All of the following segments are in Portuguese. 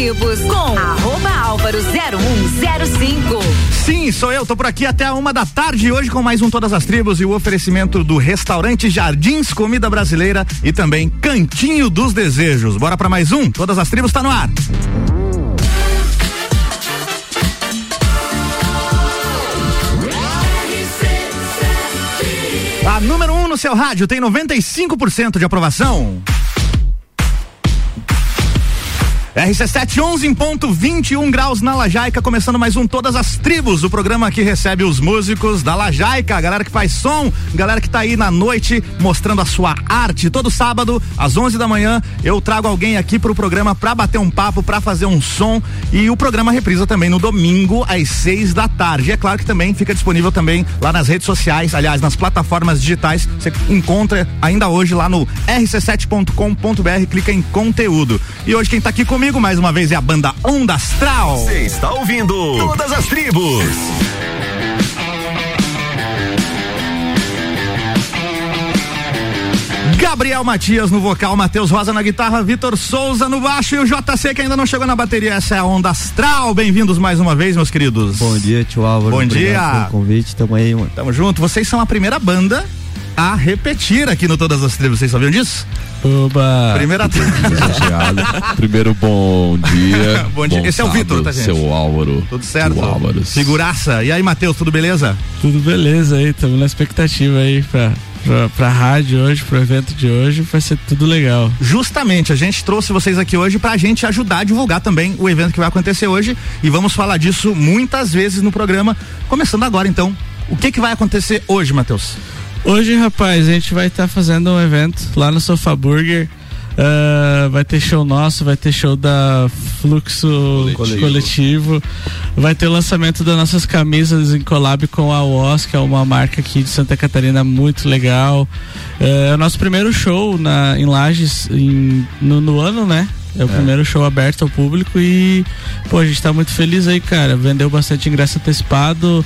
Tribos com arroba álvaro 0105. Sim, sou eu, tô por aqui até a uma da tarde hoje com mais um Todas as Tribos e o oferecimento do restaurante Jardins Comida Brasileira e também Cantinho dos Desejos. Bora para mais um, Todas as Tribos tá no ar. A número 1 um no seu rádio tem 95% de aprovação. RC7 11 em ponto 21 graus na Lajaica, começando mais um Todas as Tribos, o programa que recebe os músicos da Lajaica, a galera que faz som, galera que tá aí na noite mostrando a sua arte. Todo sábado, às 11 da manhã, eu trago alguém aqui pro programa pra bater um papo, pra fazer um som e o programa reprisa também no domingo às 6 da tarde. E é claro que também fica disponível também lá nas redes sociais, aliás, nas plataformas digitais. Você encontra ainda hoje lá no rc7.com.br, clica em conteúdo. E hoje quem tá aqui comigo mais uma vez é a banda Onda Astral. Você está ouvindo Todas as Tribos. Gabriel Matias no vocal, Matheus Rosa na guitarra, Vitor Souza no baixo e o JC que ainda não chegou na bateria. Essa é a Onda Astral. Bem-vindos mais uma vez, meus queridos. Bom dia, tio Álvaro. Bom dia. Pelo convite, tamo aí, mano. Tamo junto. Vocês são a primeira banda a repetir aqui no Todas as Tribos. Vocês sabiam disso? Oba! Primeira Primeiro, bom dia. bom dia. Esse é o Vitor, tá, gente? Seu Álvaro. Tudo certo? Álvaro. Figuraça. E aí, Matheus, tudo beleza? Tudo beleza aí, estamos na expectativa aí pra, pra, pra rádio hoje, pro evento de hoje, vai ser tudo legal. Justamente, a gente trouxe vocês aqui hoje pra gente ajudar a divulgar também o evento que vai acontecer hoje e vamos falar disso muitas vezes no programa. Começando agora, então. O que que vai acontecer hoje, Matheus? Hoje, rapaz, a gente vai estar tá fazendo um evento lá no Sofa Burger. Uh, vai ter show nosso, vai ter show da Fluxo Coletivo. Coletivo. vai ter o lançamento das nossas camisas em collab com a UOS, que é uma marca aqui de Santa Catarina muito legal. Uh, é o nosso primeiro show na, em Lages em, no, no ano, né? É o é. primeiro show aberto ao público e, pô, a gente tá muito feliz aí, cara. Vendeu bastante ingresso antecipado.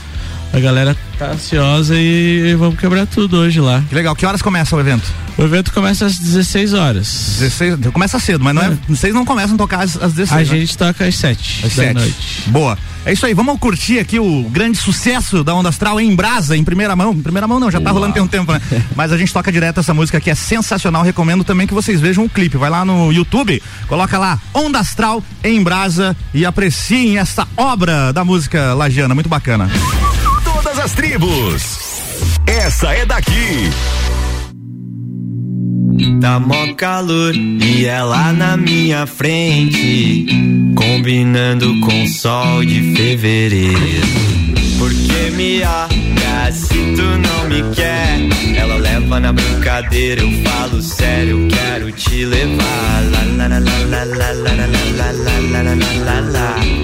A galera tá ansiosa e vamos quebrar tudo hoje lá. Que legal. Que horas começa o evento? O evento começa às 16 horas. 16, começa cedo, mas não é, é. vocês não começam a tocar às, às 16. A né? gente toca às 7 às da 7. noite. Boa. É isso aí, vamos curtir aqui o grande sucesso da Onda Astral em Brasa, em primeira mão. Em primeira mão não, já tá Uau. rolando tem um tempo, né? Mas a gente toca direto essa música que é sensacional. Recomendo também que vocês vejam o clipe. Vai lá no YouTube, coloca lá Onda Astral em Brasa e apreciem essa obra da música lagiana, muito bacana todas as tribos. Essa é daqui. Tá mó calor e ela na minha frente, combinando com sol de fevereiro. Porque me olha se tu não me quer, ela leva na brincadeira, eu falo sério, quero te levar. Lá, lá, lá, lá, lá, lá, lá, lá, lá, lá, lá, lá, lá,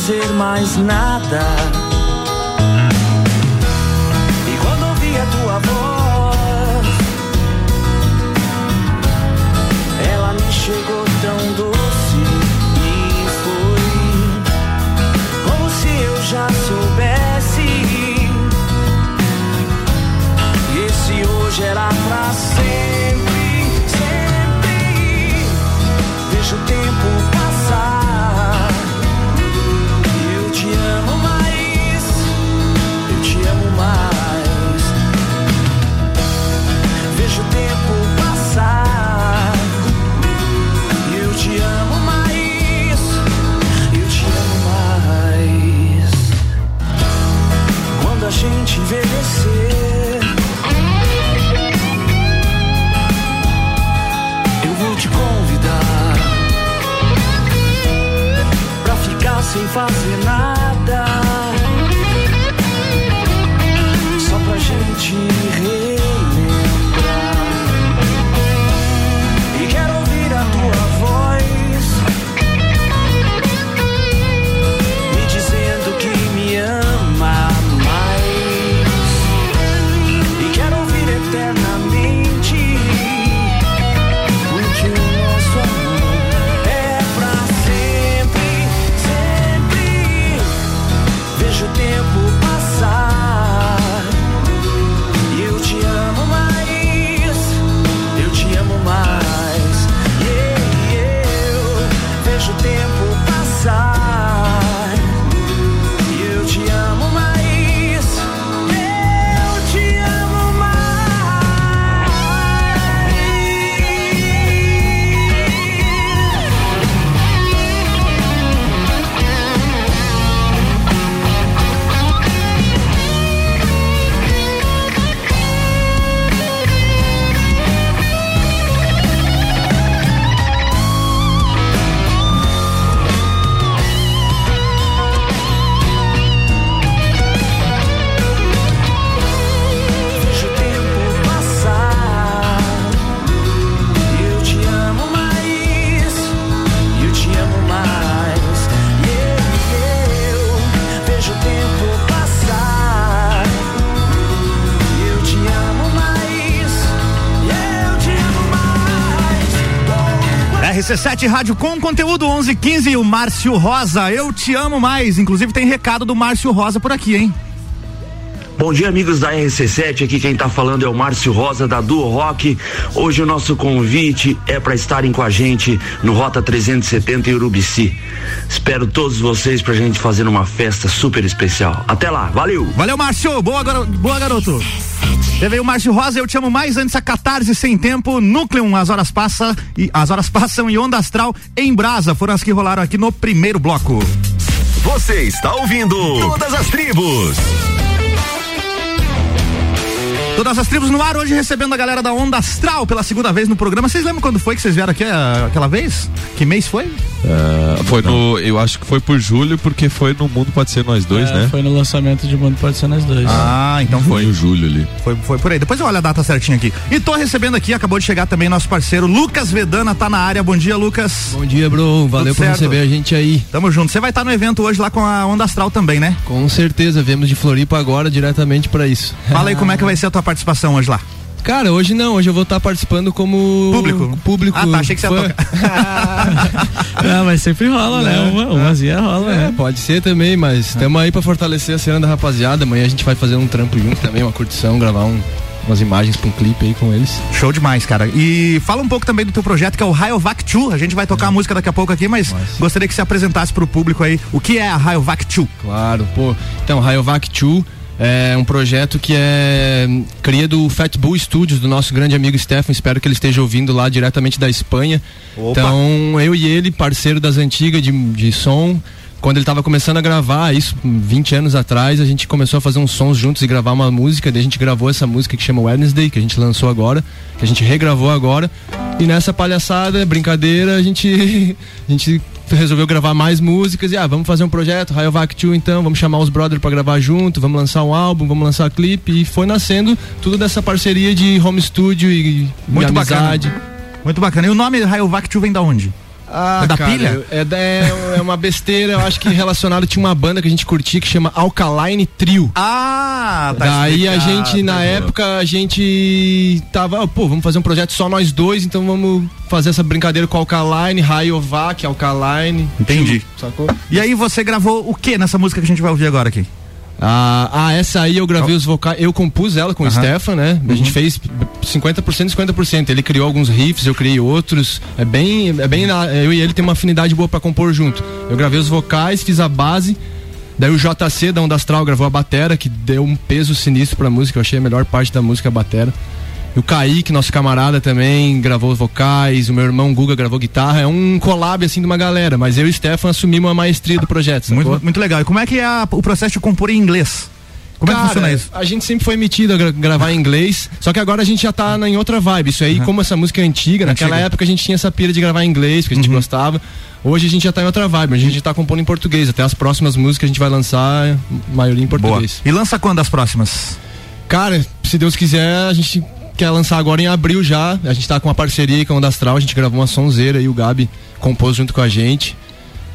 Fazer mais nada. RC7 Rádio com conteúdo 1115 o Márcio Rosa, eu te amo mais. Inclusive tem recado do Márcio Rosa por aqui, hein? Bom dia, amigos da RC7. Aqui quem tá falando é o Márcio Rosa da Duo Rock. Hoje o nosso convite é para estarem com a gente no Rota 370 em Urubici. Espero todos vocês pra gente fazer uma festa super especial. Até lá, valeu! Valeu, Márcio! Boa, garo... Boa garoto! Teve o Márcio Rosa, eu te amo mais antes a catarse sem tempo, Núcleo, as horas passam e as horas passam e onda astral em brasa foram as que rolaram aqui no primeiro bloco. Você está ouvindo Todas as Tribos. Todas as tribos no ar, hoje recebendo a galera da Onda Astral pela segunda vez no programa. Vocês lembram quando foi que vocês vieram aqui uh, aquela vez? Que mês foi? Uh, foi no. Eu acho que foi por julho, porque foi no Mundo Pode Ser Nós Dois, É, né? Foi no lançamento de Mundo Pode Ser Nós Dois. Ah, então Foi em julho ali. Foi, foi por aí. Depois eu olho a data certinha aqui. E tô recebendo aqui, acabou de chegar também nosso parceiro Lucas Vedana, tá na área. Bom dia, Lucas. Bom dia, bro. Valeu por certo? receber a gente aí. Tamo junto. Você vai estar no evento hoje lá com a Onda Astral também, né? Com certeza, viemos de Floripa agora diretamente pra isso. Fala aí como é que vai ser a tua participação hoje lá. Cara, hoje não, hoje eu vou estar participando como Público? Público. Ah, tá, achei que você ia. Não, mas sempre rola, né? Uma, umazinha rola, É, né? pode ser também, mas estamos aí pra fortalecer a cena da rapaziada. Amanhã a gente vai fazer um trampo junto também, uma curtição, gravar um- umas imagens pra um clipe aí com eles. Show demais, cara. E fala um pouco também do teu projeto que é o Rayovac 2. A gente vai tocar a música daqui a pouco aqui, mas gostaria que você apresentasse pro público aí o que é a Rayovac 2. Claro, pô. Então, Rayovac 2 é um projeto que é cria do Fat Bull Studios, do nosso grande amigo Stefan. Espero que ele esteja ouvindo lá diretamente da Espanha. Opa. Então, eu e ele, parceiro das antigas de, de som. Quando ele estava começando a gravar, isso 20 anos atrás, a gente começou a fazer uns sons juntos e gravar uma música. Daí a gente gravou essa música que chama Wednesday, que a gente lançou agora, que a gente regravou agora. E nessa palhaçada, brincadeira, a gente, a gente resolveu gravar mais músicas e ah, vamos fazer um projeto, Rayovac 2 então, vamos chamar os brothers pra gravar junto, vamos lançar um álbum, vamos lançar clipe e foi nascendo tudo dessa parceria de home studio e, Muito e bacana. amizade. Muito bacana. E o nome Rayovac 2 vem da onde? Ah, É da cara, pilha? É, é, é uma besteira, eu acho que relacionado tinha uma banda que a gente curtia que chama Alkaline Trio. Ah, tá Daí a gente, na época, a gente tava, pô, vamos fazer um projeto só nós dois, então vamos fazer essa brincadeira com Alkaline, Rayovac, Alkaline. Entendi. Sacou? E aí você gravou o que nessa música que a gente vai ouvir agora aqui? Ah, ah, essa aí eu gravei os vocais, eu compus ela com o. Stefan, né? A gente fez 50% e 50%. Ele criou alguns riffs, eu criei outros. É bem, é bem, eu e ele tem uma afinidade boa pra compor junto. Eu gravei os vocais, fiz a base. Daí o JC da Onda Astral gravou a batera, que deu um peso sinistro pra música. Eu achei a melhor parte da música a batera. O Kaique, nosso camarada, também gravou os vocais. O meu irmão Guga gravou guitarra. É um collab assim de uma galera. Mas eu e o Stefan assumimos a maestria do projeto. sacou? Muito, muito legal. E como é que é a- o processo de compor em inglês? Como é que Cara, funciona isso? A gente sempre foi metido a gra- gravar em inglês, só que agora a gente já tá na, em outra vibe. Isso aí, como essa música é antiga, naquela Antiga. época a gente tinha essa pira de gravar em inglês, que a gente Uhum. gostava. Hoje a gente já tá em outra vibe, a gente tá compondo em português. Até as próximas músicas a gente vai lançar, maioria em Boa. português. E lança quando as próximas? Cara, se Deus quiser, a gente quer lançar agora em abril já. A gente tá com uma parceria aí com a Onda Astral, a gente gravou uma sonzeira e o Gabi compôs junto com a gente.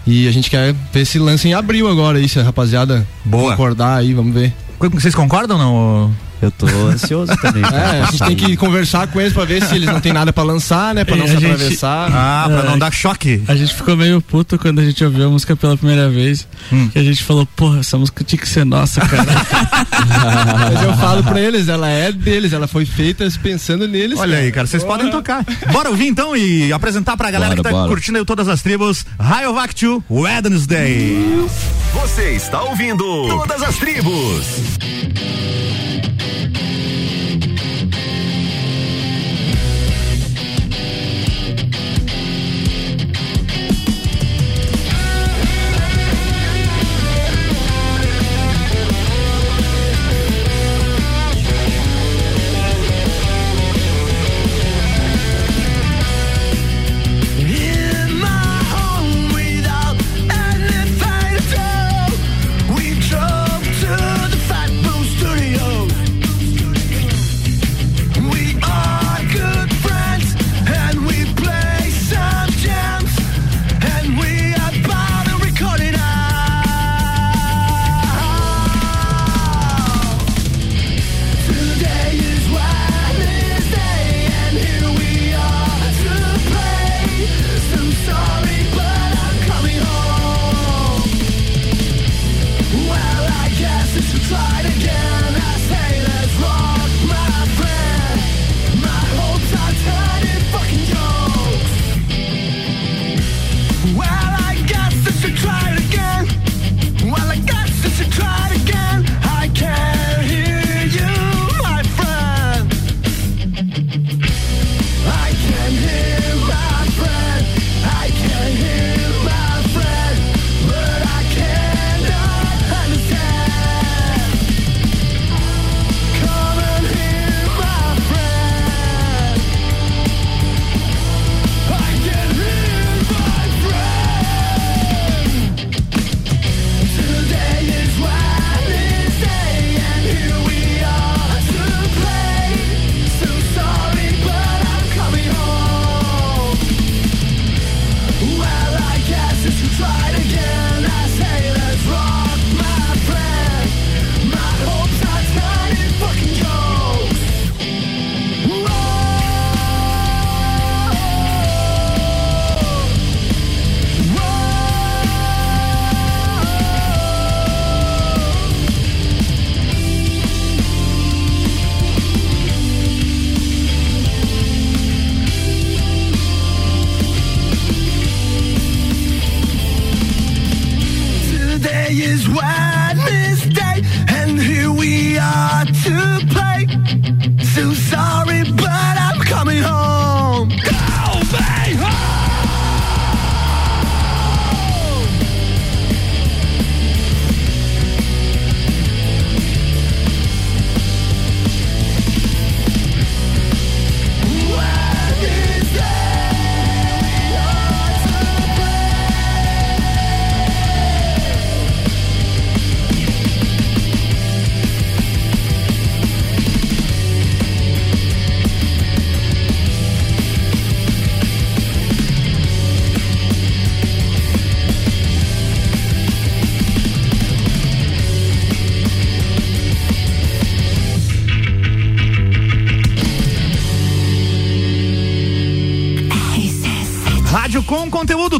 E a gente quer ver se lança em abril agora aí, se a rapaziada Boa. concordar aí, vamos ver. Vocês concordam ou não? Eu tô ansioso também. É, a gente tem que conversar com eles pra ver se eles não tem nada pra lançar, né? Pra não E se gente- atravessar. Ah, pra É. não dar choque. A gente ficou meio puto quando a gente ouviu a música pela primeira vez. Hum. Que a gente falou, porra, essa música tinha que ser nossa, cara. Mas eu falo pra eles, ela é deles, ela foi feita pensando neles. Olha aí, cara, vocês podem tocar. Bora ouvir então e apresentar pra galera Bora, que tá bora. curtindo aí todas as tribos. Rayovac 2, Wednesday. Você está ouvindo Todas as Tribos.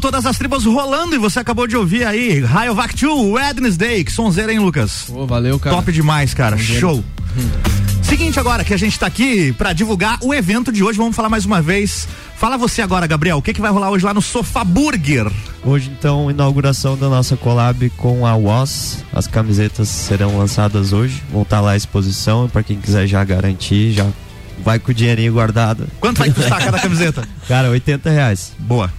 Todas as tribos rolando e você acabou de ouvir aí Rayovac 2, Wednesday, que sonzeira, hein, Lucas? Pô, valeu, cara. Top demais, cara. Show. Seguinte agora que a gente tá aqui pra divulgar o evento de hoje, vamos falar mais uma vez. Fala você agora, Gabriel, o que que vai rolar hoje lá no Sofá Burger? Hoje, então, inauguração da nossa collab com a Was. As camisetas serão lançadas hoje. Vão estar lá à exposição. Para quem quiser já garantir, já vai com o dinheirinho guardado. Quanto vai custar cada camiseta? Cara, 80 reais. Boa.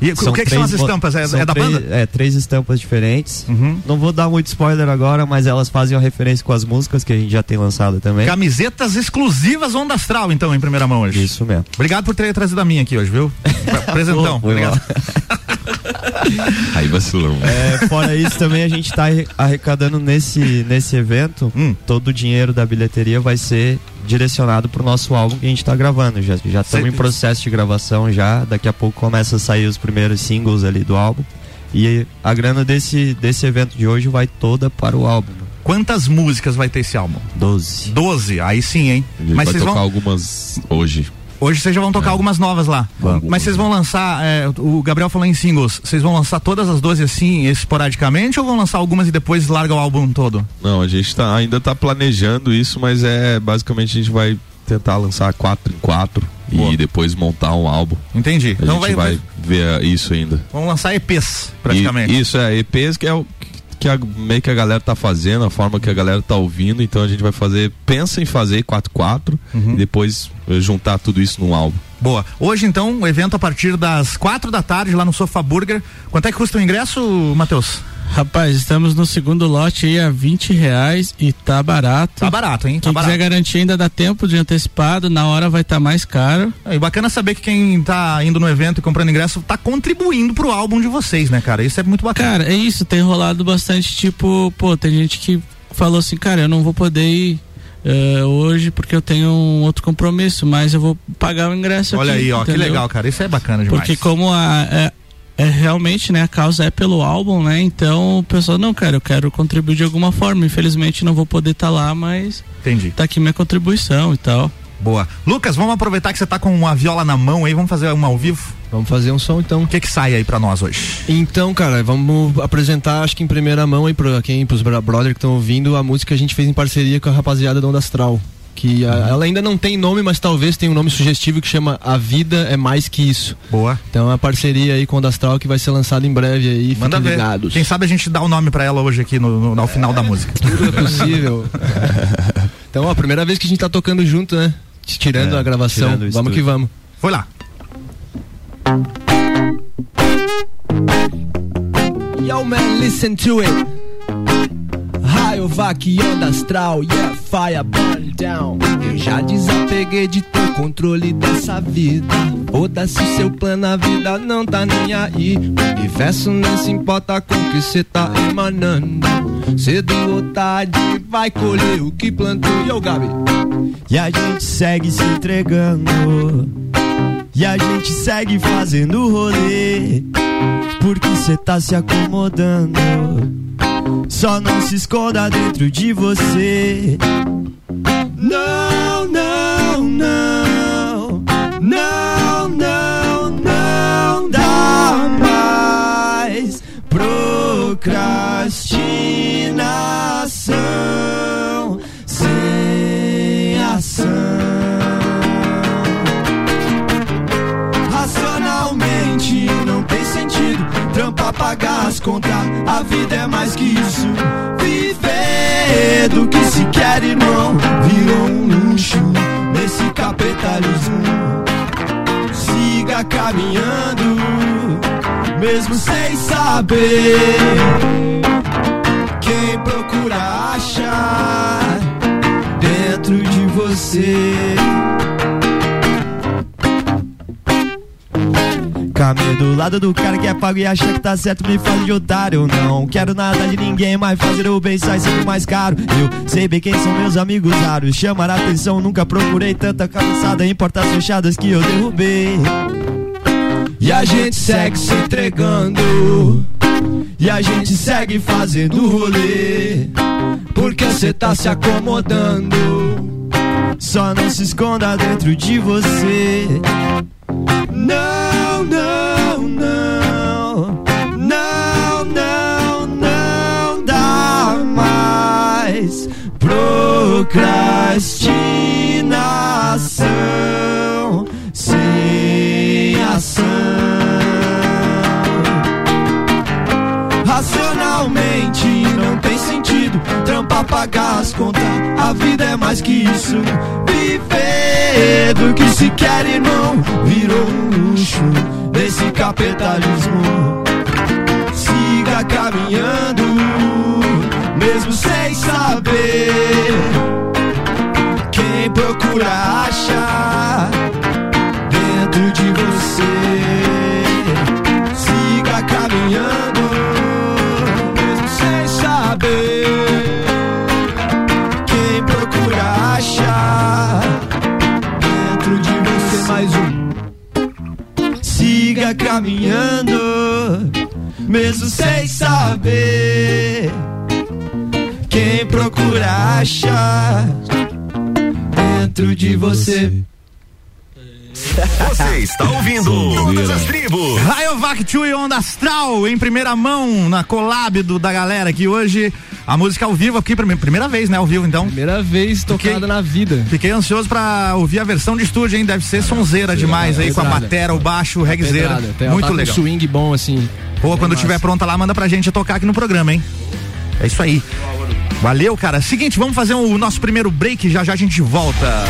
E o que, que são as três estampas? É, são é da três- banda? É, três estampas diferentes. Uhum. Não vou dar muito spoiler agora, mas elas fazem uma referência com as músicas que a gente já tem lançado também. Camisetas exclusivas Onda Astral, então, em primeira mão hoje. Isso mesmo. Obrigado por ter trazido a minha aqui hoje, viu? Presentão. Foi Obrigado. Aí vacilão. É, fora isso, também a gente está arrecadando nesse, nesse evento. Hum. Todo o dinheiro da bilheteria vai ser direcionado pro nosso álbum que a gente está gravando. Já já estamos em processo de gravação já. Daqui a pouco começa a sair os primeiros singles ali do álbum. E a grana desse, desse evento de hoje vai toda para o álbum. Quantas músicas vai ter esse álbum? Doze. Doze, aí sim, hein? A gente Mas vai vocês tocar vão. algumas hoje. Hoje vocês já vão tocar algumas novas lá. Vamos. Mas vocês vão lançar. é, o Gabriel falou em singles. Vocês vão lançar todas as 12 assim, esporadicamente, ou vão lançar algumas e depois larga o álbum todo? Não, a gente tá, ainda tá planejando isso, mas é basicamente a gente vai tentar lançar quatro em quatro Boa. e depois montar um álbum. Entendi. A então gente vai, ver isso ainda. Vão lançar EPs, praticamente. E- isso é EPs que é o que a, meio que a galera tá fazendo, a forma que a galera tá ouvindo, então a gente vai fazer, pensa em fazer 4-4 Uhum. e depois eh, juntar tudo isso num álbum. Boa. Hoje, então, o evento a partir das quatro da tarde lá no Sofa Burger. Quanto é que custa o ingresso, Matheus? Rapaz, estamos no segundo lote aí a 20 reais e tá barato. Tá barato, hein? Tá Quem barato. quiser garantir ainda dá tempo de antecipado, na hora vai estar mais caro. É, E bacana saber que quem tá indo no evento e comprando ingresso tá contribuindo pro álbum de vocês, né, cara? Isso é muito bacana. Cara, é isso, tem rolado bastante, tipo, pô, tem gente que falou assim, cara, eu não vou poder ir eh, hoje porque eu tenho um outro compromisso, mas eu vou pagar o ingresso Olha aqui, aí, ó, que legal, cara. Isso é bacana demais. Porque como a, é, é realmente, né, a causa é pelo álbum, né? Então o pessoal, não, cara, eu quero contribuir de alguma forma. Infelizmente não vou poder estar lá, mas Entendi. tá aqui minha contribuição e tal. Boa. Lucas, vamos aproveitar que você tá com uma viola na mão aí, vamos fazer uma ao vivo? Vamos fazer um som então. O que que sai aí pra nós hoje? Então, cara, vamos apresentar, acho que em primeira mão aí pra quem, pros brother que estão ouvindo, a música que a gente fez em parceria com a rapaziada da Onda Astral. Que a- ela ainda não tem nome, mas talvez tenha um nome sugestivo que chama A Vida é Mais Que Isso. Boa. Então é uma parceria aí com a Onda Astral que vai ser lançada em breve aí. Manda fiquem ver. ligados. Quem sabe a gente dá o nome pra ela hoje aqui no, no, ao final da música. Tudo é possível. então, ó, a primeira vez que a gente tá tocando junto, né? Tirando É, a gravação. tirando o Vamos que vamos. Foi lá. Yo man, listen to it. Raio onda astral, yeah, fire burn down. Eu já desapeguei de ter controle dessa vida. Foda-se o seu plano, a vida não tá nem aí. O universo nem se importa com o que cê tá emanando. Cedo ou tarde vai colher o que plantou. Yo, Gabi. E a gente segue se entregando. E a gente segue fazendo rolê. Porque cê tá se acomodando. Só não se esconda dentro de você. Não, não, não. Não, não, não dá mais procrastinação sem ação. Trampar, pagar as contas. A vida é mais que isso. Viver do que se quer, irmão, virou um luxo nesse capitalismo. Siga caminhando, mesmo sem saber. Quem procura achar dentro de você. Caminho do lado do cara que é pago e acha que tá certo, me faz de otário. Não quero nada de ninguém, mas fazer o bem sai sempre mais caro. Eu sei bem quem são meus amigos raros. Chamar a atenção, nunca procurei tanta cabeçada em portas fechadas que eu derrubei. E a gente segue se entregando. E a gente segue fazendo rolê. Porque cê tá se acomodando. Só não se esconda dentro de você. Não, não, não, não, não, não dá mais procrastinação sem ação. Racionalmente não tem sentido trampar pagar as a vida é mais que isso. Viver do que se quer, irmão, virou um luxo desse capitalismo. Siga caminhando, mesmo sem saber. Mesmo sem saber. Quem procura achar dentro de você. Você está ouvindo Todas as Tribos. Rayovac 2 e Onda Astral em primeira mão na collab do, da galera aqui hoje. A música ao vivo aqui, prime- primeira vez, né? Ao vivo, então. Primeira vez tocada na vida. Fiquei ansioso pra ouvir a versão de estúdio, hein? Deve ser sonzeira demais aí, com a batera, o baixo, o regzeira. Pedrada. Tem- Muito tá com um legal. swing bom, assim. Pô, quando tiver pronta lá, manda pra gente tocar aqui no programa, hein? É isso aí. Valeu, cara. Seguinte, vamos fazer o nosso primeiro break, já já a gente volta.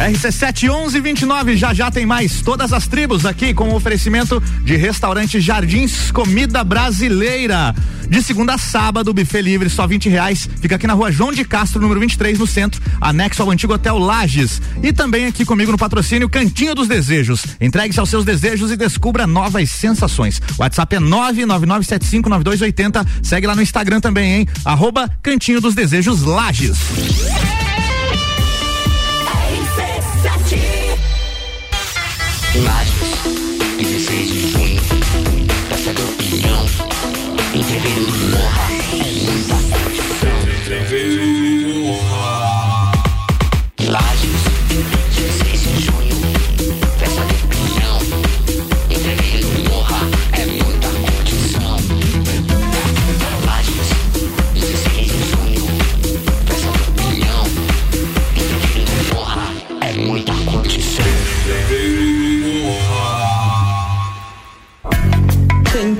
RC7 1129, já já tem mais todas as tribos aqui com oferecimento de restaurante Jardins Comida Brasileira. De segunda a sábado, buffet livre, só 20 reais. Fica aqui na rua João de Castro, número 23, no centro, anexo ao antigo Hotel Lages. E também aqui comigo no patrocínio Cantinho dos Desejos. Entregue-se aos seus desejos e descubra novas sensações. WhatsApp é 999759280. Segue lá no Instagram também, hein? Arroba Cantinho dos Desejos Lages. Imagens,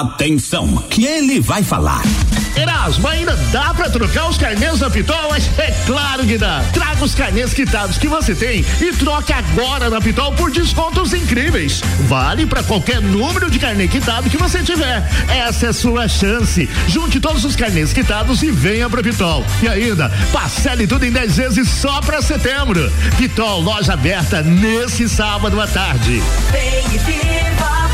Atenção, que ele vai falar. Erasmo, ainda dá pra trocar os carnês da Pitol? Mas é claro que dá. Traga os carnês quitados que você tem e troque agora na Pitol por descontos incríveis. Vale pra qualquer número de carnê quitado que você tiver. Essa é a sua chance. Junte todos os carnês quitados e venha pra Pitol. E ainda, parcele tudo em 10 vezes só pra setembro. Pitol, loja aberta nesse sábado à tarde. Vem e viva.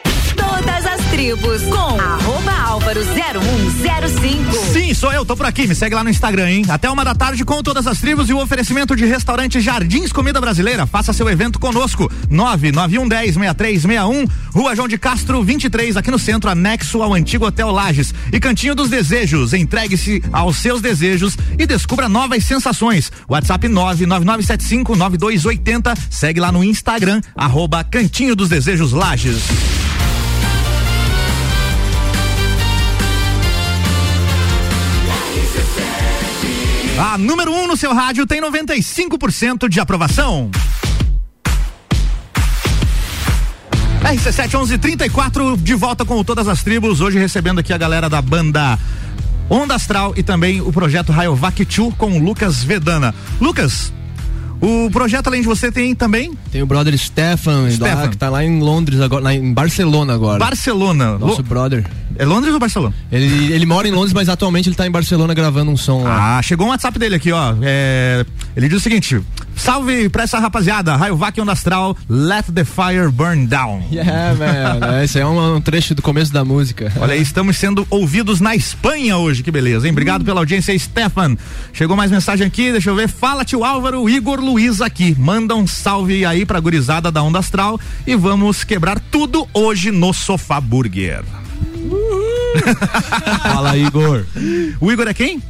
Todas as tribos com arroba álvaro 0105. Sim, sou eu, tô por aqui. Me segue lá no Instagram, hein? Até uma da tarde com todas as tribos e o oferecimento de restaurante Jardins Comida Brasileira. Faça seu evento conosco. 99110 6361, Rua João de Castro 23, aqui no centro, anexo ao antigo Hotel Lages. E Cantinho dos Desejos. Entregue-se aos seus desejos e descubra novas sensações. WhatsApp 99975 9280. Segue lá no Instagram, arroba Cantinho dos Desejos Lages. A número 1 um no seu rádio tem 95% de aprovação. RC7 1134 de volta com todas as tribos. Hoje recebendo aqui a galera da banda Onda Astral e também o projeto Rayovac 2 com o Lucas Vedana. Lucas, o projeto além de você tem também? Tem o brother Stefan, Stefan. que tá lá em Londres agora, lá em Barcelona agora. Barcelona. Nosso Lo- brother. É Londres ou Barcelona? Ele, ele mora em Londres, mas atualmente ele tá em Barcelona gravando um som lá. Ah, chegou um WhatsApp dele aqui, ó. É, ele diz o seguinte: salve pra essa rapaziada, Rayovac Onda Astral, Let the Fire Burn Down. Yeah, man. Esse é um, um trecho do começo da música. Olha aí, estamos sendo ouvidos na Espanha hoje, que beleza, hein? Obrigado pela audiência, Stefan. Chegou mais mensagem aqui, deixa eu ver. Fala, tio Álvaro, Igor Luiz aqui. Manda um salve aí pra gurizada da Onda Astral e vamos quebrar tudo hoje no Sofá Burger. Fala, Igor. O Igor é quem?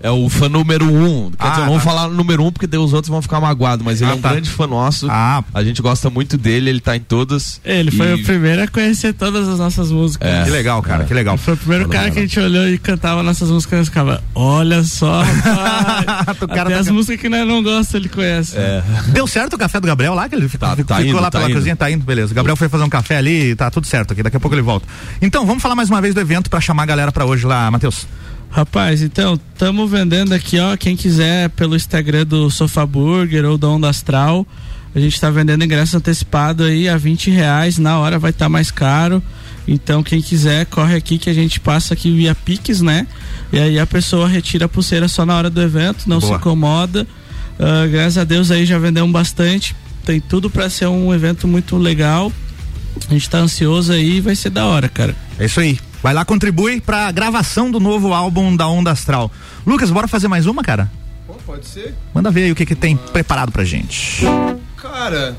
É o fã número um. Quer Ah, dizer, eu não vou tá. falar número um porque daí os outros vão ficar magoados, mas ele Ah, é um tá. grande fã nosso. A gente gosta muito dele, ele tá em todas. Ele foi E- o primeiro a conhecer todas as nossas músicas. É. Que legal, cara, que legal. Ele foi o primeiro Valeu, cara que a gente olhou e cantava nossas músicas e ficava, olha só, rapaz. cara Até tá as músicas que nós não gosta ele conhece. É. Deu certo o café do Gabriel lá, que ele ficou, ficou tá indo, lá tá pela indo. cozinha, tá indo, beleza. O Gabriel foi fazer um café ali, tá tudo certo aqui, daqui a pouco ele volta. Então, vamos falar mais uma vez do evento pra chamar a galera pra hoje lá, Matheus. Rapaz, então, estamos vendendo aqui, ó, quem quiser pelo Instagram do Sofá Burger ou da Onda Astral, a gente tá vendendo ingresso antecipado aí a 20 reais, na hora vai estar mais caro. Então, quem quiser, corre aqui que a gente passa aqui via Pix, né? E aí a pessoa retira a pulseira só na hora do evento, não Boa. se incomoda. Ah, graças a Deus aí já vendemos bastante. Tem tudo para ser um evento muito legal. A gente tá ansioso aí e vai ser da hora, cara. É isso aí. Vai lá, contribui pra gravação do novo álbum da Onda Astral. Lucas, bora fazer mais uma, cara? pode ser. Manda ver aí o que que tem preparado pra gente. Cara,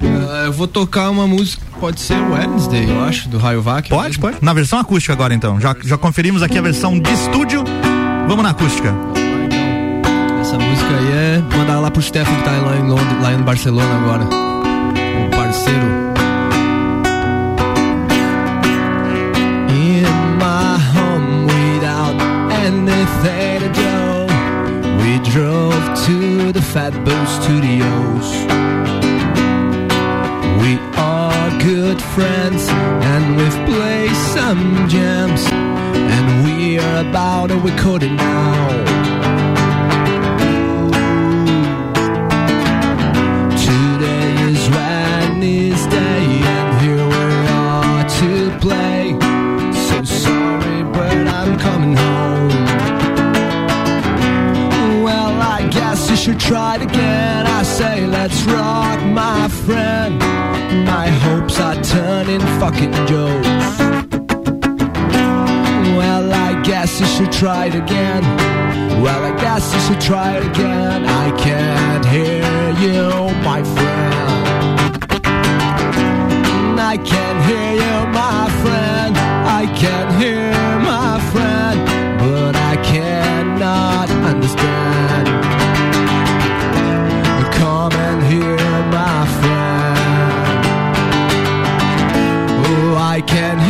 ah, eu vou tocar uma música, pode ser Wednesday, eu acho, do Raio Vac. Pode, pode. Na versão acústica agora, então. Já, já conferimos aqui a versão de estúdio. Vamos na acústica. Essa música aí é mandar lá pro Stefan que tá lá em Londres, lá em Barcelona agora. To the Fat Fatboat Studios. We are good friends and we've played some jams, and we are about to record it now. Should try it again. I say, let's rock, my friend. My hopes are turning fucking jokes. Well, I guess you should try it again. Well, I guess you should try it again. I can't hear you, my friend. I can't hear you, my friend. I can't hear my friend, but I cannot understand. I can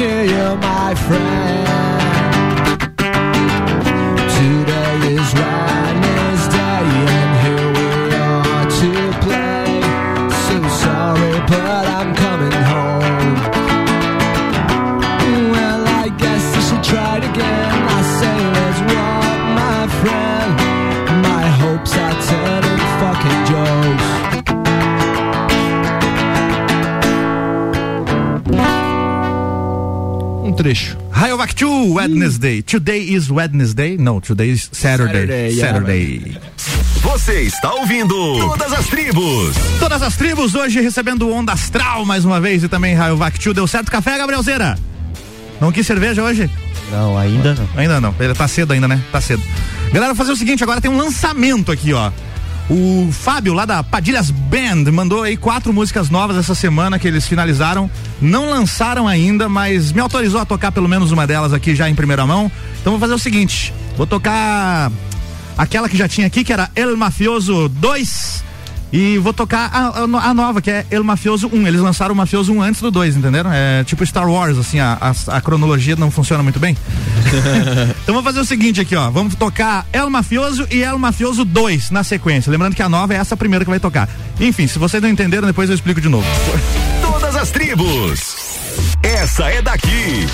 trecho. Raio Vactu, Wednesday. Today is Wednesday? No, today is Saturday. Saturday, yeah, Saturday. Você está ouvindo Todas as Tribos. Todas as tribos hoje recebendo onda astral mais uma vez e também Raio Vactu. Deu certo café, Gabrielzeira? Não quis cerveja hoje? Não, ainda não. Ainda não. Ele tá cedo ainda, né? Tá cedo. Galera, vou fazer o seguinte, agora tem um lançamento aqui, ó. O Fábio, lá da Padilhas Band, mandou aí quatro músicas novas essa semana que eles finalizaram. Não lançaram ainda, mas me autorizou a tocar pelo menos uma delas aqui já em primeira mão. Então vou fazer o seguinte: vou tocar aquela que já tinha aqui, que era El Mafioso 2. E vou tocar a, a- a nova, que é El Mafioso 1. Eles lançaram o Mafioso 1 antes do 2, entenderam? É tipo Star Wars, assim, a, a- a cronologia não funciona muito bem. então vamos fazer o seguinte aqui, ó. Vamos tocar El Mafioso e El Mafioso 2 na sequência. Lembrando que a nova é essa primeira que vai tocar. Enfim, se vocês não entenderam, depois eu explico de novo. Todas as tribos. Essa é daqui.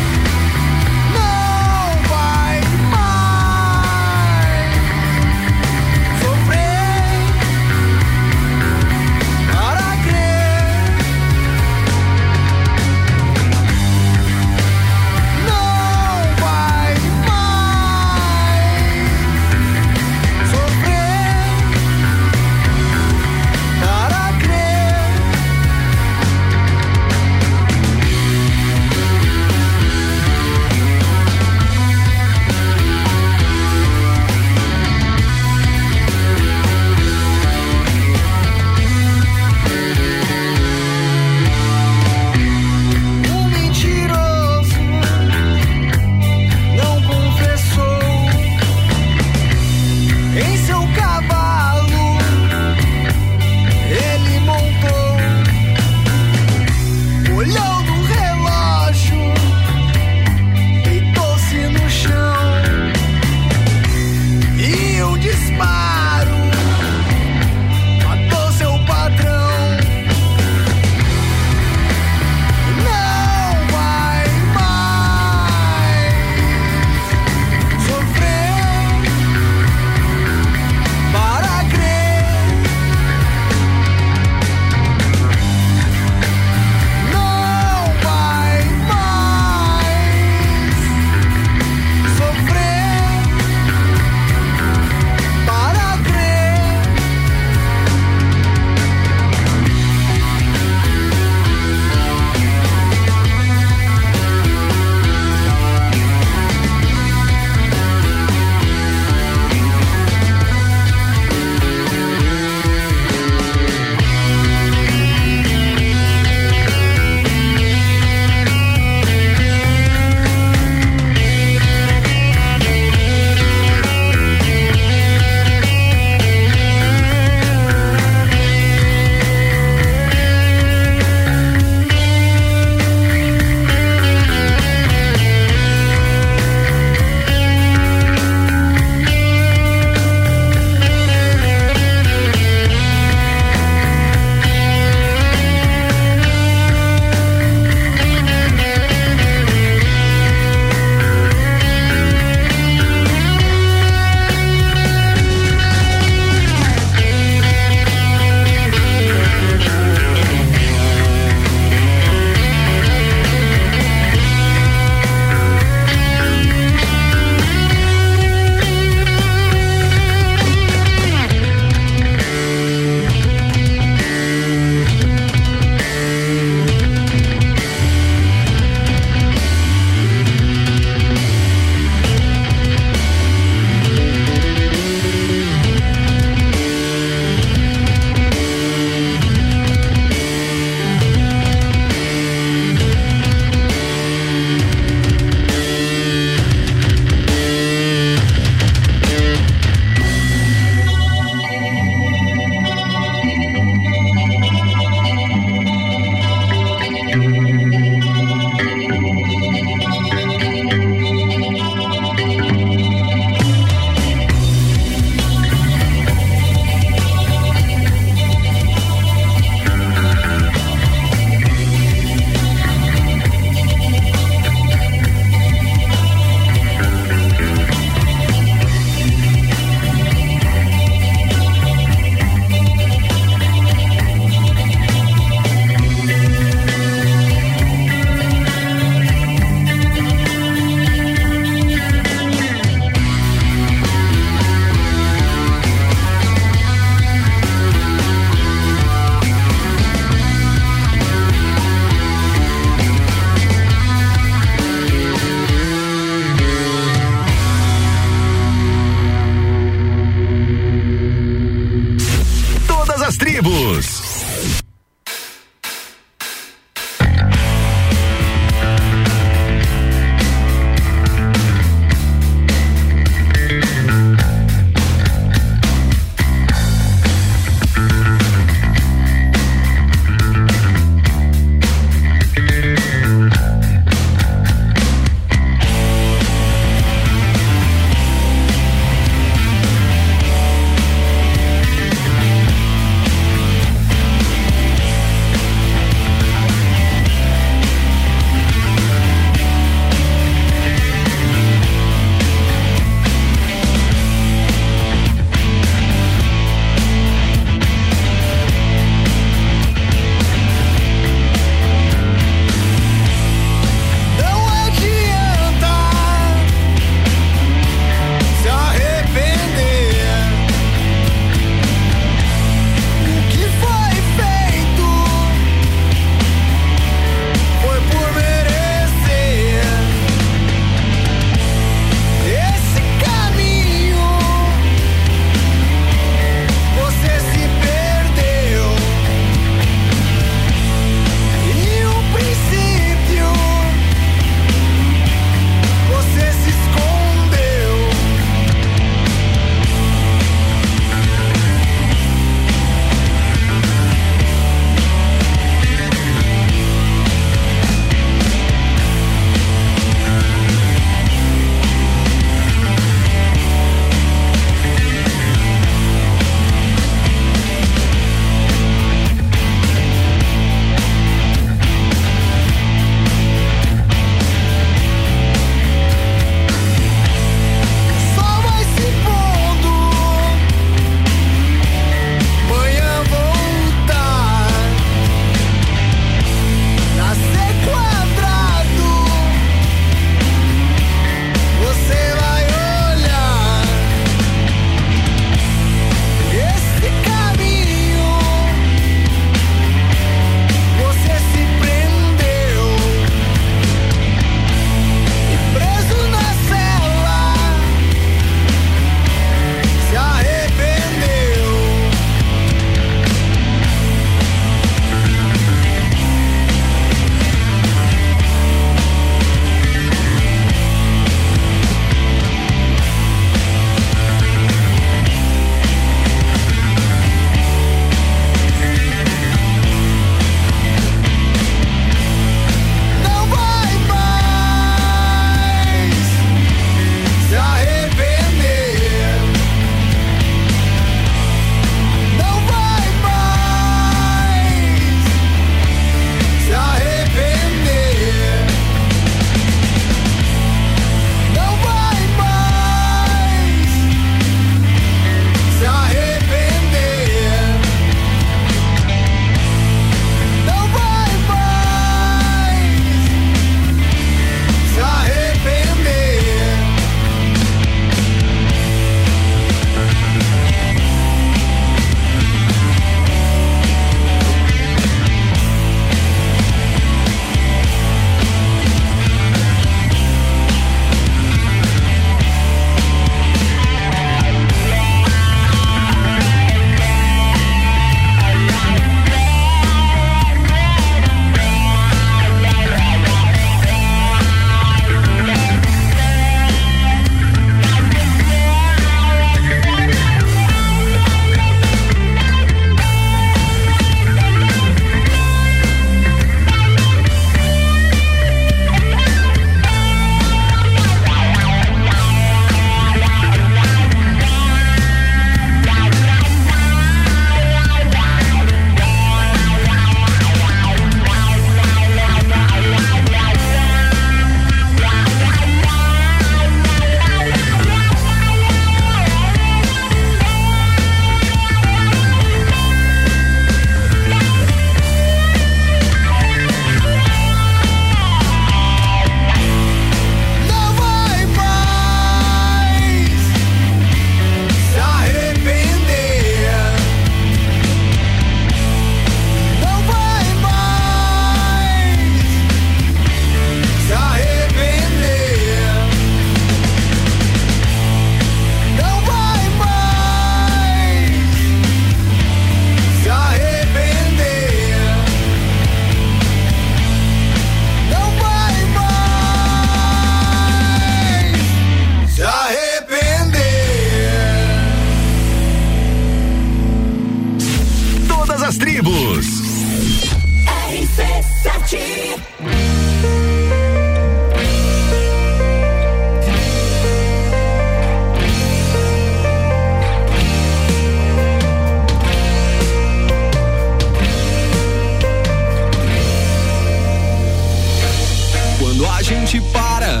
gente para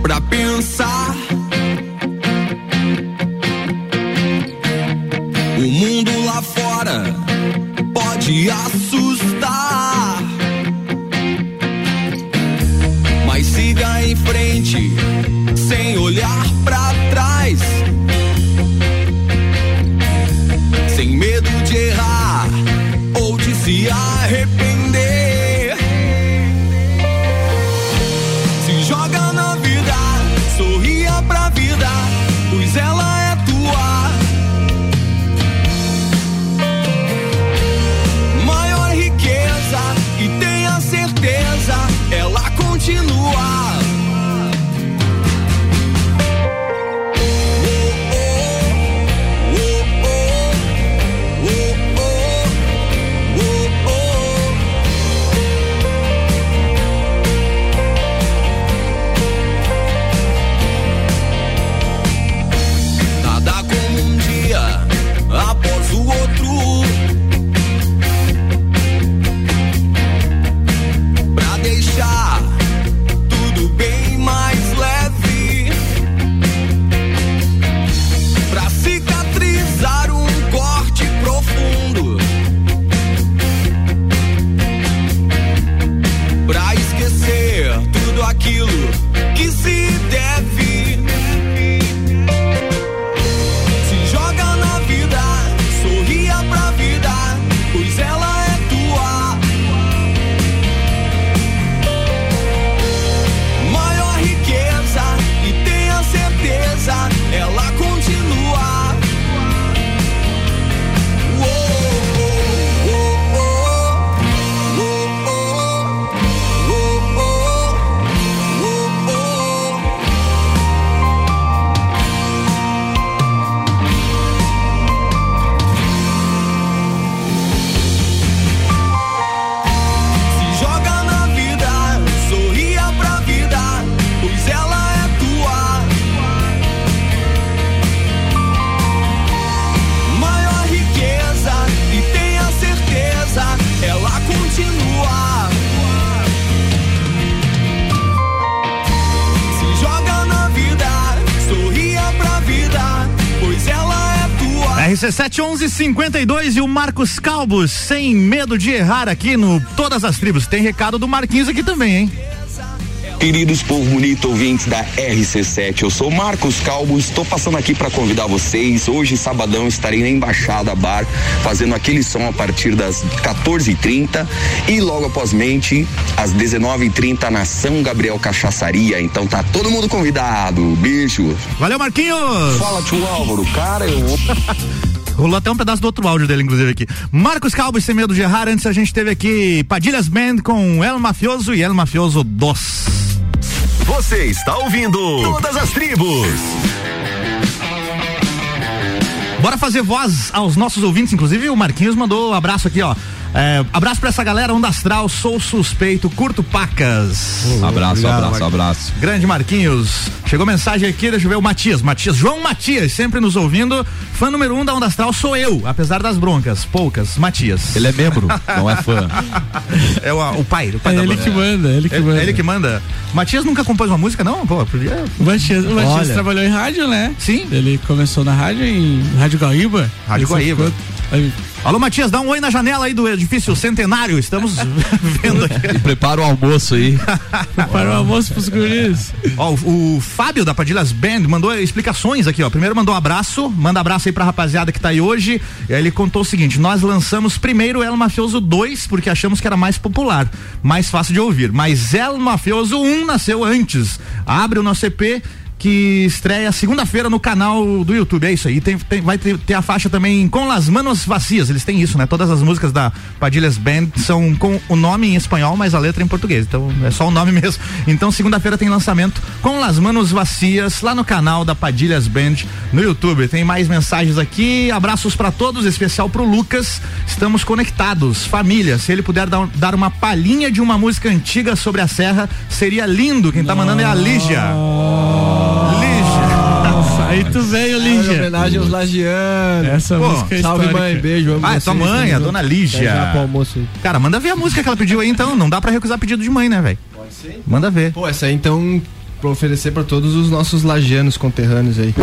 pra pensar. O mundo lá fora pode assustar. RC7 1152 e o Marcos Calbos, sem medo de errar aqui no Todas as Tribos. Tem recado do Marquinhos aqui também, hein? Queridos povo bonito ouvintes da RC7, eu sou Marcos Calvo, estou passando aqui para convidar vocês. Hoje, sabadão, estarei na Embaixada Bar, fazendo aquele som a partir das 14h30 e logo após mente, às 19h30 na São Gabriel Cachaçaria. Então tá todo mundo convidado. Beijo. Valeu, Marquinhos! Fala, tio Álvaro. Cara, eu. Rolou até um pedaço do outro áudio dele, inclusive, aqui. Marcos Calvo, sem medo de errar. Antes a gente teve aqui Padilhas Band com El Mafioso e El Mafioso 2. Você está ouvindo Todas as Tribos. Bora fazer voz aos nossos ouvintes, inclusive o Marquinhos mandou um abraço aqui, ó. É, abraço pra essa galera, Onda Astral, sou suspeito, curto pacas. Abraço, obrigado, abraço, Marquinhos. abraço. Grande Marquinhos. Chegou mensagem aqui, deixa eu ver o Matias. Matias, João Matias, sempre nos ouvindo. Fã número um da Onda Astral sou eu, apesar das broncas, poucas. Matias. Ele é membro, não é fã. É o, o pai, o pai é da ele banda. que manda, ele que ele, manda. Ele que manda. Matias nunca compôs uma música, não? Pô, podia. O Matias, o Matias trabalhou em rádio, né? Sim. Ele começou na rádio em Rádio Guaíba. Rádio Guaíba. ficou- aí- Alô, Matias, dá um oi na janela aí do edifício Centenário. Estamos vendo aqui. E prepara o almoço aí. Prepara o almoço pros guris. Ó, o, o Fábio da Padilhas Band mandou explicações aqui, ó. Primeiro mandou um abraço, manda abraço aí pra rapaziada que tá aí hoje. E aí ele contou o seguinte: nós lançamos primeiro El Mafioso 2 porque achamos que era mais popular, mais fácil de ouvir. Mas El Mafioso 1 nasceu antes. Abre o nosso EP que estreia segunda-feira no canal do YouTube. É isso aí. Tem, tem- vai ter, ter a faixa também com Las Manos Vacias. Eles têm isso, né? Todas as músicas da Padilhas Band são com o nome em espanhol, mas a letra em português. Então é só o nome mesmo. Então segunda-feira tem lançamento com Las Manos Vacias lá no canal da Padilhas Band no YouTube. Tem mais mensagens aqui. Abraços pra todos, especial pro Lucas. Estamos conectados. Família, se ele puder dar, dar uma palhinha de uma música antiga sobre a serra, seria lindo. Quem tá mandando é a Lígia. Aí tu veio, Em Lígia. homenagem aos lagianos. Essa Pô, música é Salve, histórica. mãe, beijo. amo Ah, é tua mãe, tamo a dona Lígia. Já pro almoço aí. Cara, manda ver a música que ela pediu aí então. Não dá pra recusar pedido de mãe, né, velho? Pode ser. Manda ver. Pô, essa aí então, pra oferecer pra todos os nossos lagianos conterrâneos aí.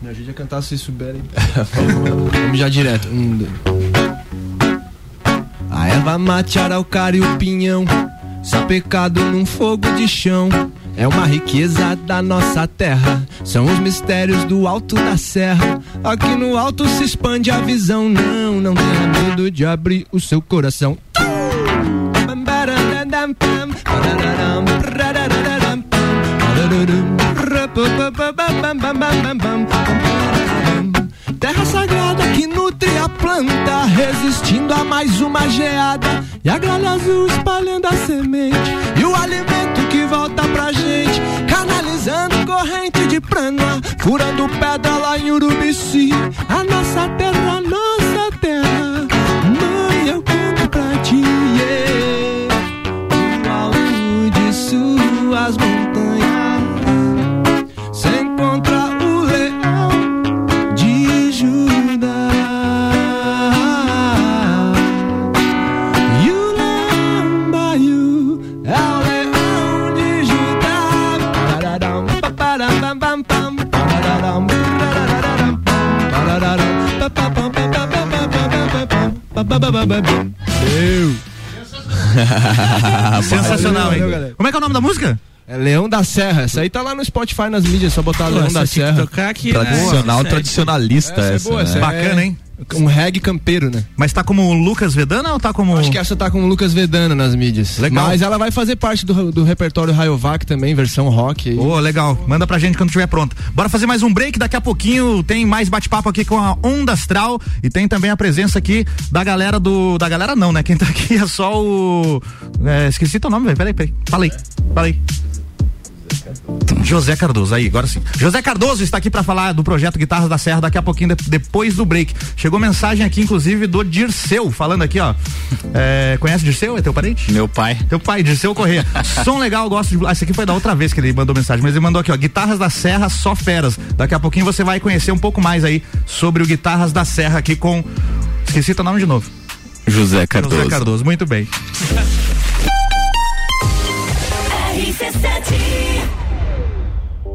Me ajude a cantar se souberem. Vamos já direto. Um, dois. A erva mate, araucária e o pinhão, sapecado num fogo de chão. É uma riqueza da nossa terra, são os mistérios do alto da serra. Aqui no alto se expande a visão, não, não tenha medo de abrir o seu coração. Terra sagrada que nutre a planta, resistindo a mais uma geada. E a gralha azul espalhando a semente. E o alimento que volta pra gente, canalizando corrente de prana, furando pedra lá em Urubici. A nossa terra, a nossa terra. Eu. Sensacional, hein? galera. Como é que é o nome da música? É Leão da Serra. Essa aí tá lá no Spotify, nas mídias, é só botar Leão da que Serra. tocar aqui, né? Tradicional, tradicionalista Essa é essa. boa, né? essa é- Bacana, hein? Um reggae campeiro, né? Mas tá como o Lucas Vedana ou tá como. Acho que essa tá com o Lucas Vedana nas mídias. Legal. Mas ela vai fazer parte do, do repertório Rayovac também, versão rock. Ô, legal. Manda pra gente quando estiver pronto. Bora fazer mais um break. Daqui a pouquinho tem mais bate-papo aqui com a Onda Astral. E tem também a presença aqui da galera do. Da galera não, né? Quem tá aqui é só o. É, esqueci teu nome, velho. Peraí, peraí. Fala aí. Aí. José Cardoso, aí, agora sim. José Cardoso está aqui para falar do projeto Guitarras da Serra daqui a pouquinho, de- depois do break. Chegou mensagem aqui, inclusive, do Dirceu, falando aqui, ó. É, conhece Dirceu? É teu parente? Meu pai. Teu pai, Dirceu Corrêa. Som legal, gosto de. Ah, esse aqui foi da outra vez que ele mandou mensagem, mas ele mandou aqui, ó. Guitarras da Serra, só feras. Daqui a pouquinho você vai conhecer um pouco mais aí sobre o Guitarras da Serra aqui com. Esqueci teu nome de novo. José Cardoso. José Cardoso, muito bem.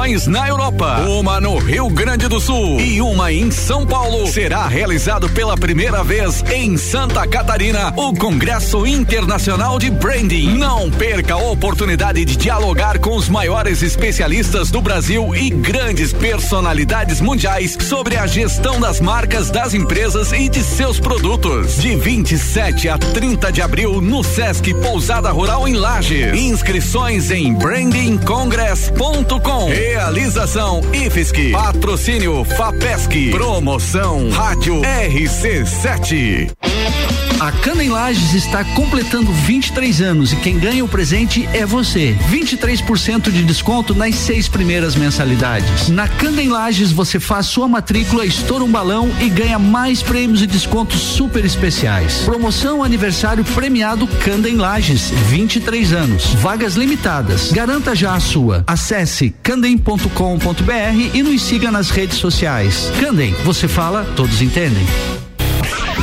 na Europa, uma no Rio Grande do Sul e uma em São Paulo, será realizado pela primeira vez em Santa Catarina o Congresso Internacional de Branding. Não perca a oportunidade de dialogar com os maiores especialistas do Brasil e grandes personalidades mundiais sobre a gestão das marcas das empresas e de seus produtos. De 27 a 30 de abril no Sesc Pousada Rural em Lages. Inscrições em brandingcongress.com. Realização IFSC. Patrocínio FAPESC. Promoção Rádio RC7. A Cana em Lages está completando 23 anos e quem ganha o presente é você. 23% de desconto nas seis primeiras mensalidades. Na Cana em Lages você faz sua matrícula, estoura um balão e ganha mais prêmios e descontos super especiais. Promoção aniversário premiado Canda em Lages, 23 anos. Vagas limitadas. Garanta já a sua. Acesse candem.com.br e nos siga nas redes sociais. Candem, você fala, todos entendem.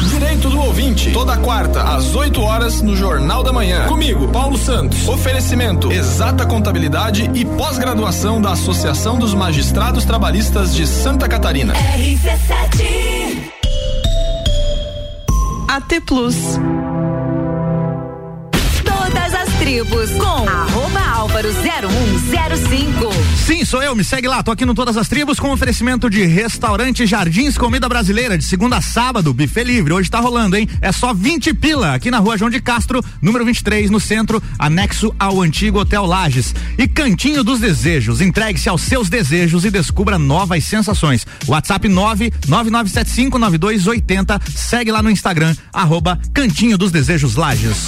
Direito do ouvinte, toda quarta, às 8 horas, no Jornal da Manhã. Comigo, Paulo Santos. Oferecimento: exata contabilidade e pós-graduação da Associação dos Magistrados Trabalhistas de Santa Catarina. RC7 AT Plus. Tribos com arroba álvaro 0105. Sim, sou eu, me segue lá, tô aqui no Todas as Tribos com oferecimento de restaurante Jardins Comida Brasileira, de segunda a sábado, buffet livre, hoje tá rolando, hein? É só 20 pila, aqui na rua João de Castro, número 23, no centro, anexo ao antigo Hotel Lages. E Cantinho dos Desejos, entregue-se aos seus desejos e descubra novas sensações. WhatsApp 999759280, segue lá no Instagram, arroba Cantinho dos Desejos Lages.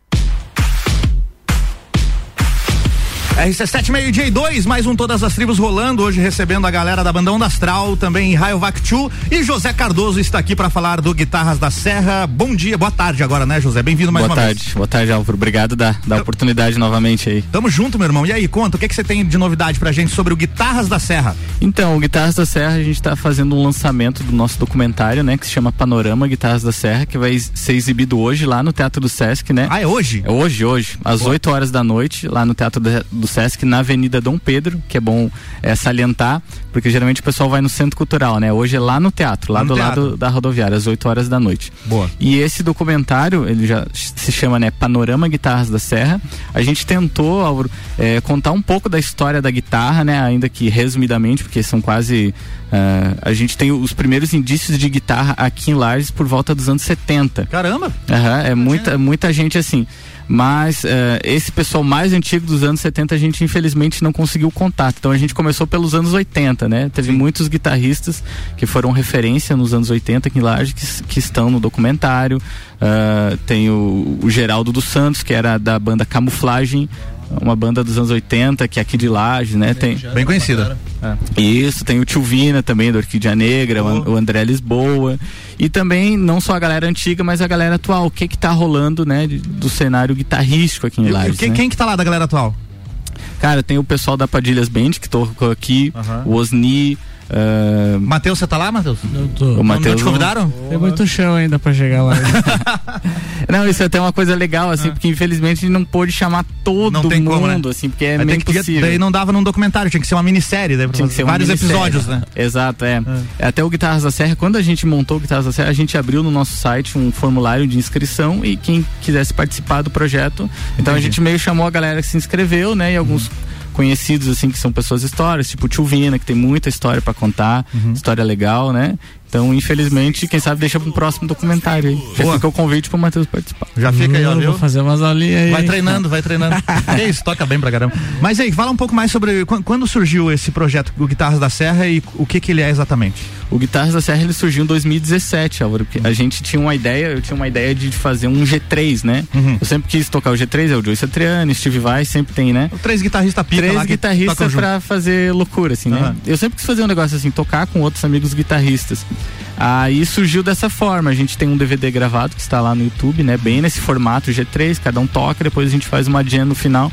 RC7 meio-dia e dois, mais um Todas as Tribos rolando, hoje recebendo a galera da Bandão da Astral, também Raio Vactu e José Cardoso está aqui para falar do Guitarras da Serra. Bom dia, boa tarde agora, né, José? Bem-vindo mais boa uma tarde, vez. Boa tarde, Álvaro. Obrigado da, da oportunidade novamente aí. Tamo junto, meu irmão. E aí, conta, o que, que você tem de novidade pra gente sobre o Guitarras da Serra? Então, o Guitarras da Serra, a gente está fazendo um lançamento do nosso documentário, né, que se chama Panorama Guitarras da Serra, que vai ser exibido hoje lá no Teatro do Sesc, né? Ah, é hoje? É hoje, hoje, às 8 horas da noite, lá no Teatro do do Sesc na Avenida Dom Pedro, que é bom é, salientar, porque geralmente o pessoal vai no Centro Cultural, né? Hoje é lá no teatro, lá No do teatro. lado da rodoviária, às 8 horas da noite. Boa. E esse documentário, ele já se chama, né, Panorama Guitarras da Serra. A gente tentou, Álvaro, é, contar um pouco da história da guitarra, né, ainda que resumidamente, porque são quase ah, a gente tem os primeiros indícios de guitarra aqui em Lages por volta dos anos 70. Caramba! Aham, é muita, muita gente assim. Mas eh, esse pessoal mais antigo dos anos 70 a gente infelizmente não conseguiu contato. Então a gente começou pelos anos 80, né? Teve muitos guitarristas que foram referência nos anos 80 aqui em Lages que, que estão no documentário. Ah, tem o, o Geraldo dos Santos, que era da banda Camuflagem, uma banda dos anos 80, que é aqui de Lages, né? Tem, Bem conhecida. isso, tem o Tio Vina também, do Orquídea Negra, o An- o André Lisboa. E também, não só a galera antiga, mas a galera atual. O que que tá rolando, né, do cenário guitarrístico aqui em E- e Lages, quem, né? quem que tá lá da galera atual? Cara, tem o pessoal da Padilhas Band, que tocou aqui, o Osni... Uh... Matheus, você tá lá, Matheus? Eu tô. O Não Matheus te convidaram? Tem muito chão ainda pra chegar lá. Não, isso é até uma coisa legal, assim, porque infelizmente a gente não pôde chamar todo Ah. Não tem mundo, como, né? assim, porque é Aí meio tem que- impossível. Daí não dava num documentário, tinha que ser uma minissérie, daí Tinha que ser uma vários minissérie. episódios, né? Exato, é. Até o Guitarras da Serra, quando a gente montou o Guitarras da Serra, a gente abriu no nosso site um formulário de inscrição e quem quisesse participar do projeto. Então a Entendi. gente meio chamou a galera que se inscreveu, né? E alguns conhecidos, assim, que são pessoas históricas, tipo Tio Vina, que tem muita história pra contar, Uhum. história legal, né? Então, infelizmente, quem sabe deixa para um próximo documentário aí. Já Boa. fica o convite pro Matheus participar. Já fica aí, ó, Eu viu? Vou fazer umas aulinhas aí. Vai treinando, vai treinando. que isso, toca bem pra caramba. Mas aí, fala um pouco mais sobre qu- quando surgiu esse projeto, o Guitarras da Serra, e o que que ele é exatamente. O Guitarras da Serra ele surgiu em 2017, Álvaro. porque A gente tinha uma ideia, eu tinha uma ideia de fazer um G3, né? Uhum. Eu sempre quis tocar o G3, é o Joey Satriani, Steve Vai, sempre tem, né? Três guitarristas pica Três guitarristas junto. pra fazer loucura, assim, né? Aham. Eu sempre quis fazer um negócio assim, tocar com outros amigos guitarristas. Aí surgiu dessa forma. A gente tem um DVD gravado que está lá no YouTube, né? Bem nesse formato G3, cada um toca, depois a gente faz uma jam no final.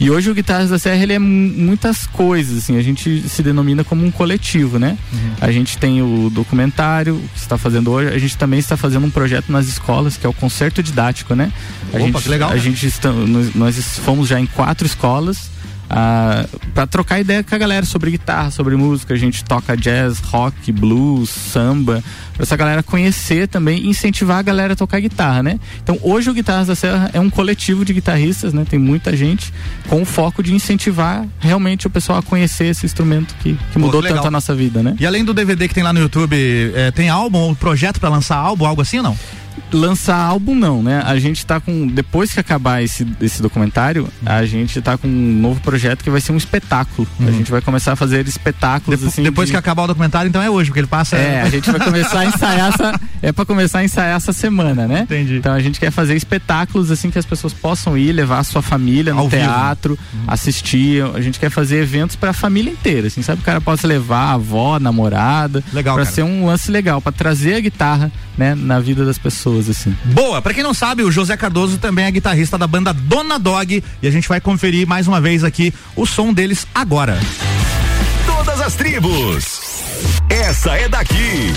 E hoje o Guitarras da Serra ele é mu- muitas coisas, assim, a gente se denomina como um coletivo, né? Uhum. A gente tem o documentário que está fazendo hoje, a gente também está fazendo um projeto nas escolas, que é o concerto didático, né? A Opa, gente, que legal. A gente está, nós, nós fomos já em quatro escolas ah, para trocar ideia com a galera sobre guitarra, sobre música. A gente toca jazz, rock, blues, samba, para essa galera conhecer também e incentivar a galera a tocar guitarra, né? Então hoje o Guitarras da Serra é um coletivo de guitarristas, né? Tem muita gente com o foco de incentivar realmente o pessoal a conhecer esse instrumento que, que Pô, mudou que legal. tanto a nossa vida, né? E além do DVD que tem lá no YouTube, é, tem álbum ou projeto pra lançar álbum, algo assim ou não? Lançar álbum não, né? A gente tá com depois que acabar esse, esse documentário, a gente tá com um novo projeto que vai ser um espetáculo. A gente vai começar a fazer espetáculos Depo- assim. Uhum. depois de- que acabar o documentário, então é hoje, porque ele passa. É, a gente vai começar a ensaiar essa. É pra começar a ensaiar essa semana, né? Entendi. Então a gente quer fazer espetáculos assim que as pessoas possam ir, levar a sua família no Ao teatro, assistir. A gente quer fazer eventos pra família inteira, assim, sabe? O cara possa levar a avó, a namorada. Legal, Pra cara. ser um lance legal, pra trazer a guitarra, né, na vida das pessoas, assim. Boa, pra quem não sabe, o José Cardoso também é guitarrista da banda Dona Dog e a gente vai conferir mais uma vez aqui o som deles agora. Todas as tribos. Essa é daqui.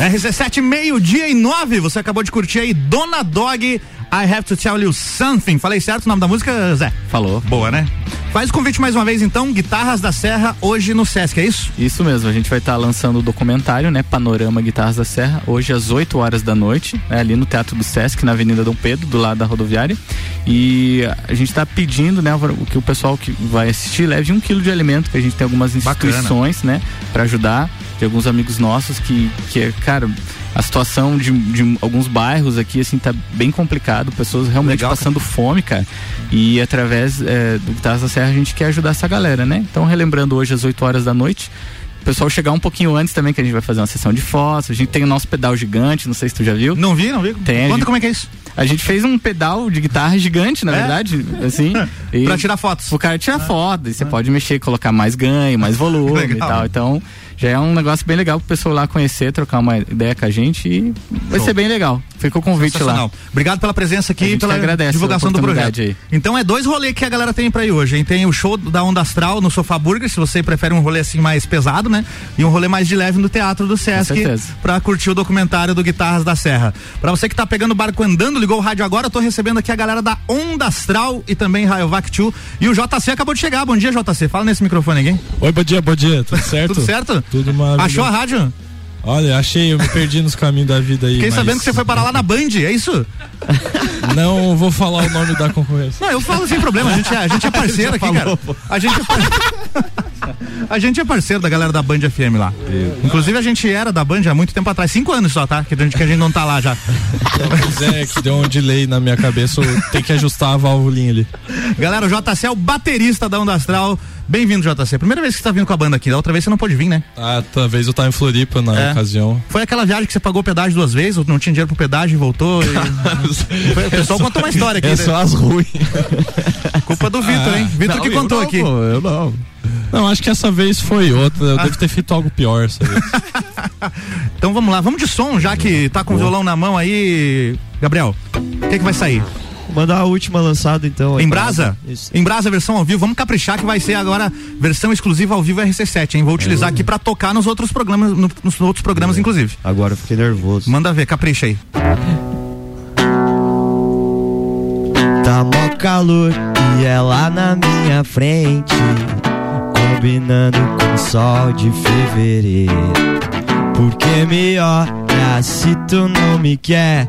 RC7, meio-dia e nove. Você acabou de curtir aí Dona Dog, I Have to Tell You Something. Falei certo o nome da música, Zé? Falou. Boa, né? Faz o convite mais uma vez, então, Guitarras da Serra, hoje no Sesc, é isso? Isso mesmo, a gente vai estar lançando o documentário, né? Panorama Guitarras da Serra, hoje às 8 horas da noite, né, ali no Teatro do Sesc, na Avenida Dom Pedro, do lado da rodoviária. E a gente está pedindo, né, o que o pessoal que vai assistir leve um quilo de alimento, que a gente tem algumas instituições, Bacana. né, para ajudar. Tem alguns amigos nossos que, que é, cara, a situação de, de alguns bairros aqui, assim, tá bem complicado, pessoas realmente Legal, passando fome, cara. E através é, do Guitarras da Serra a gente quer ajudar essa galera, né? Então, relembrando hoje às 8 horas da noite, o pessoal chegar um pouquinho antes também, que a gente vai fazer uma sessão de fotos. A gente tem o nosso pedal gigante, não sei se tu já viu. Não vi, não vi. Tem. Conta gente- como é que é isso. A gente fez um pedal de guitarra gigante, na É? verdade, assim. Pra tirar fotos. O cara tirar foto, e você pode mexer, colocar mais ganho, mais volume e tal. Então, já é um negócio bem legal pro pessoal lá conhecer, trocar uma ideia com a gente e vai Show. ser bem legal. Fica o convite lá. Obrigado pela presença aqui e pela divulgação do projeto. aí. Então é dois rolês que a galera tem pra ir hoje, hein? Tem o show da Onda Astral no Sofá Burger, se você prefere um rolê assim mais pesado, né? E um rolê mais de leve no Teatro do Sesc pra curtir o documentário do Guitarras da Serra. Pra você que tá pegando o barco andando, ligou o rádio agora, eu tô recebendo aqui a galera da Onda Astral e também Rayovac 2 e o JC acabou de chegar. Bom dia, JC. Fala nesse microfone aqui. hein? Oi, bom dia, bom dia, tudo certo? Tudo certo? Tudo maravilhoso. Achou a rádio? Olha, achei, eu me perdi nos caminhos da vida aí. Fiquei mas sabendo que você foi parar lá na Band, é isso? Não vou falar o nome da concorrência. Não, eu falo sem problema, a gente é, a gente é parceiro aqui, cara. A gente é par- A gente é parceiro da galera da Band FM lá. Inclusive a gente era da Band há muito tempo atrás, cinco anos só, tá? Que a gente, que a gente não tá lá já. Pois é, que deu um delay na minha cabeça, eu tenho que ajustar a válvulinha ali. Galera, o JC é o baterista da Onda Astral. Bem-vindo, JC. Primeira vez que você tá vindo com a banda aqui, da outra vez você não pôde vir, né? Ah, talvez eu tava em Floripa na É. ocasião. Foi aquela viagem que você pagou pedágio duas vezes, ou não tinha dinheiro pro pedágio e voltou. e- Foi- o pessoal contou uma história aqui. É né? só as ruins. Culpa do Vitor, hein? Vitor que contou aqui. eu não. Não, acho que essa vez foi outra. Eu devo ter feito algo pior essa vez. Então vamos lá, vamos de som, já que tá com o violão na mão aí. Gabriel, o que, que vai sair? Mandar a última lançada então. Em brasa? Isso. Em brasa, versão ao vivo. Vamos caprichar que vai ser agora versão exclusiva ao vivo RC7, hein? Vou utilizar aqui pra tocar nos outros programas, no- nos outros programas, inclusive. Agora eu fiquei nervoso. Manda ver, capricha aí. Tá mó calor e ela na minha frente, combinando com o sol de fevereiro. Porque me olha se tu não me quer.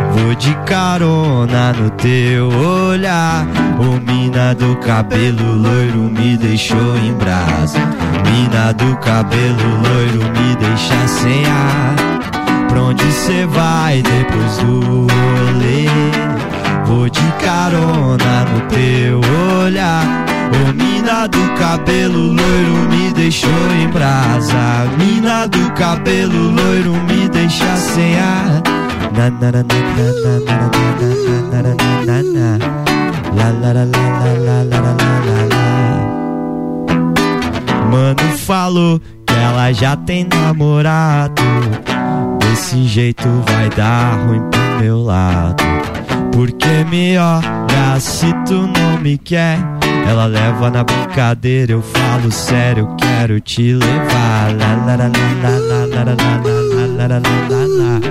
Vou de carona no teu olhar. Ô mina do cabelo loiro me deixou em brasa. Mina do cabelo loiro me deixa sem ar. Pra onde cê vai depois do rolê? Vou de carona no teu olhar. Ô mina do cabelo loiro me deixou em brasa. Mina do cabelo loiro me deixa sem ar. Na na na na na na na na na na na. La la la la la la la la la. Mano falou que ela já tem namorado. Desse jeito vai dar ruim pro meu lado. Porque me olha se tu não me quer. Ela leva na brincadeira, eu falo sério, quero te levar. Lá, lá, lá, lá, lá, lá, lá, lá, lá.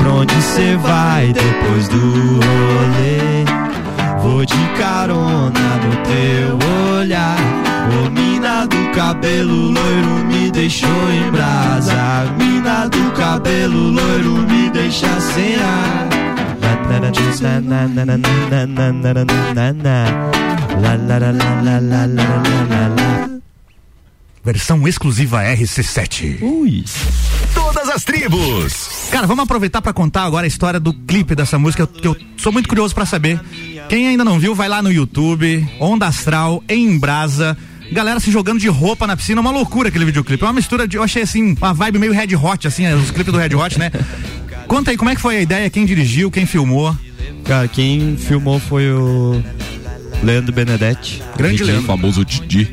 Pra onde cê vai depois do rolê? Vou de carona no teu olhar. Ô mina do cabelo loiro me deixou em brasa. Mina do cabelo loiro me deixa sem ar. Versão exclusiva RC7. Ui. As tribos. Cara, vamos aproveitar pra contar agora a história do clipe dessa música, que eu sou muito curioso pra saber. Quem ainda não viu, vai lá no YouTube, Onda Astral, em Brasa. Galera se jogando de roupa na piscina, uma loucura aquele videoclipe. É uma mistura de, eu achei assim, uma vibe meio Red Hot, assim, é, os clipes do Red Hot, né? Conta aí, como é que foi a ideia, quem dirigiu, quem filmou? Cara, quem filmou foi o Leandro Benedetti. Grande Didi. Leandro. famoso Didi.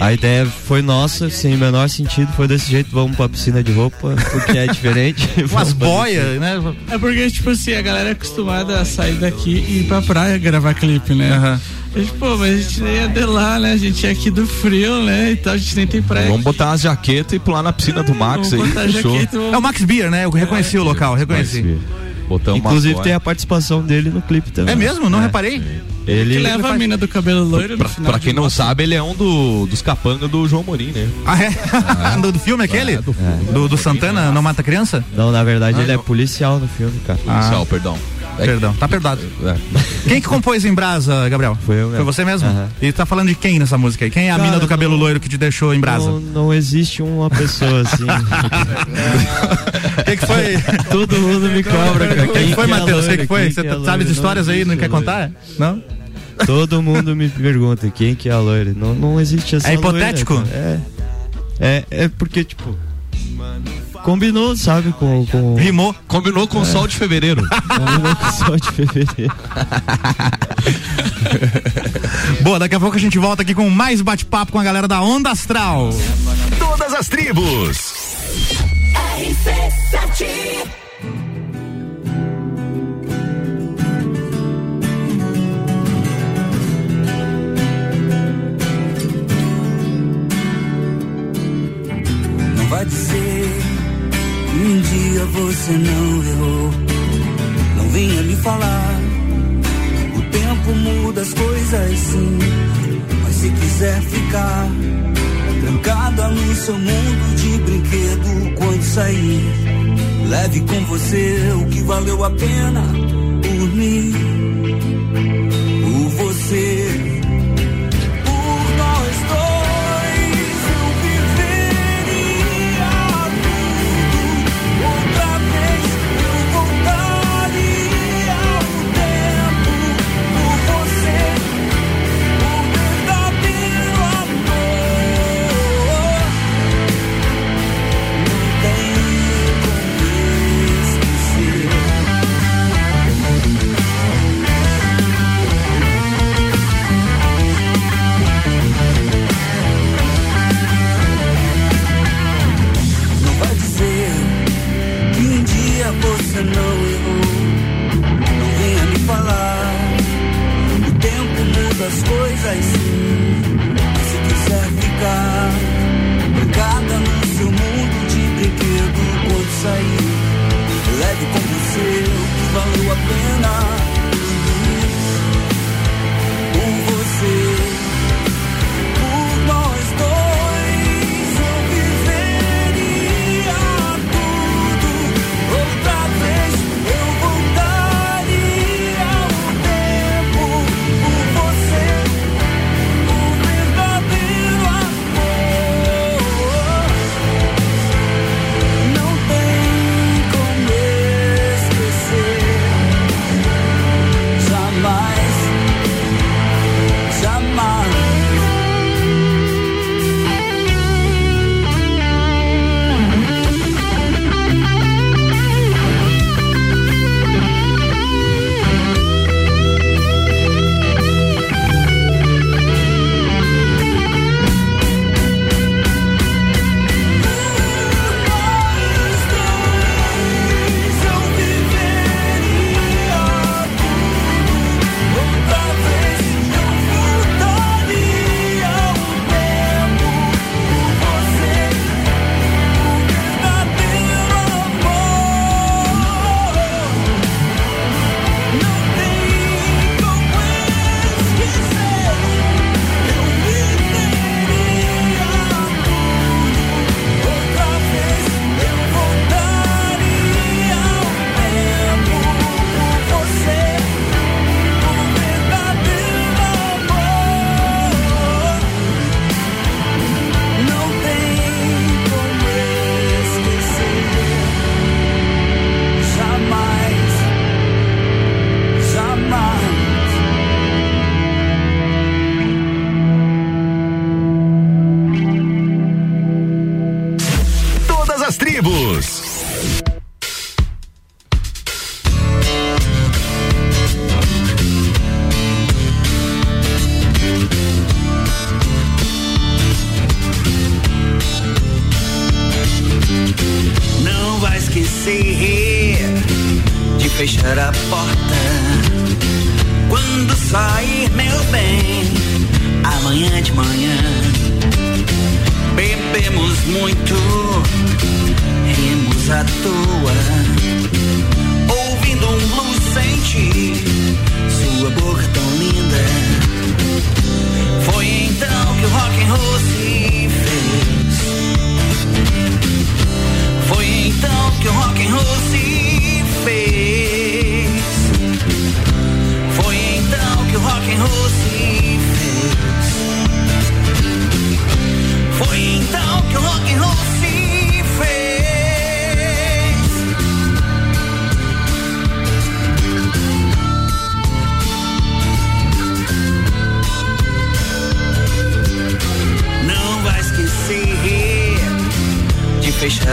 A ideia foi nossa, sem o menor sentido, foi desse jeito, vamos pra piscina de roupa, porque é diferente. Umas Vamos boias, né? É porque, tipo assim, a galera é acostumada a sair daqui e ir pra praia gravar clipe, né? A gente, pô, mas a gente nem é de lá, né? A gente é aqui do frio, né? Então a gente nem tem praia. Vamos botar umas jaquetas e pular na piscina do Max aí. vamos jaqueta, É o Max Beer, né? Eu reconheci o local, reconheci. Inclusive tem a participação dele no clipe também. É mesmo? Não reparei? Ele Que leva a mina do cabelo loiro Pra, no final. pra quem de não mostra. sabe, ele é um do, dos capangas do João Morim, né? Ah, é? do, do filme aquele? do, do Santana Não Mata Criança? Não, na verdade Ah, ele é não. policial no filme, cara. Policial, perdão. É que- Perdão, tá perdoado. É. Quem que compôs em brasa, Gabriel? Foi eu Foi mesmo. você mesmo? Aham. E tá falando de quem nessa música aí? Quem é a Cara, mina do cabelo loiro que te deixou em brasa? Não, não existe uma pessoa assim. O que, que foi? Todo mundo me cobra, cara. O que, que foi, é Matheus? O que, foi? Quem Você é sabe as histórias Não aí, não quer contar? Não? Todo mundo me pergunta quem que é a loira. Não, não existe essa É hipotético? loira, é, é, é porque, tipo, combinou, sabe, com... com Rimou. Combinou com o sol de fevereiro. combinou com o sol de fevereiro. Boa, daqui a pouco a gente volta aqui com mais bate-papo com a galera da Onda Astral. Todas as tribos. Não vai dizer um dia você não errou. Não venha me falar. O tempo muda as coisas sim. Mas se quiser ficar trancada no seu mundo de brinquedo quando sair, leve com você o que valeu a pena por mim. Por você.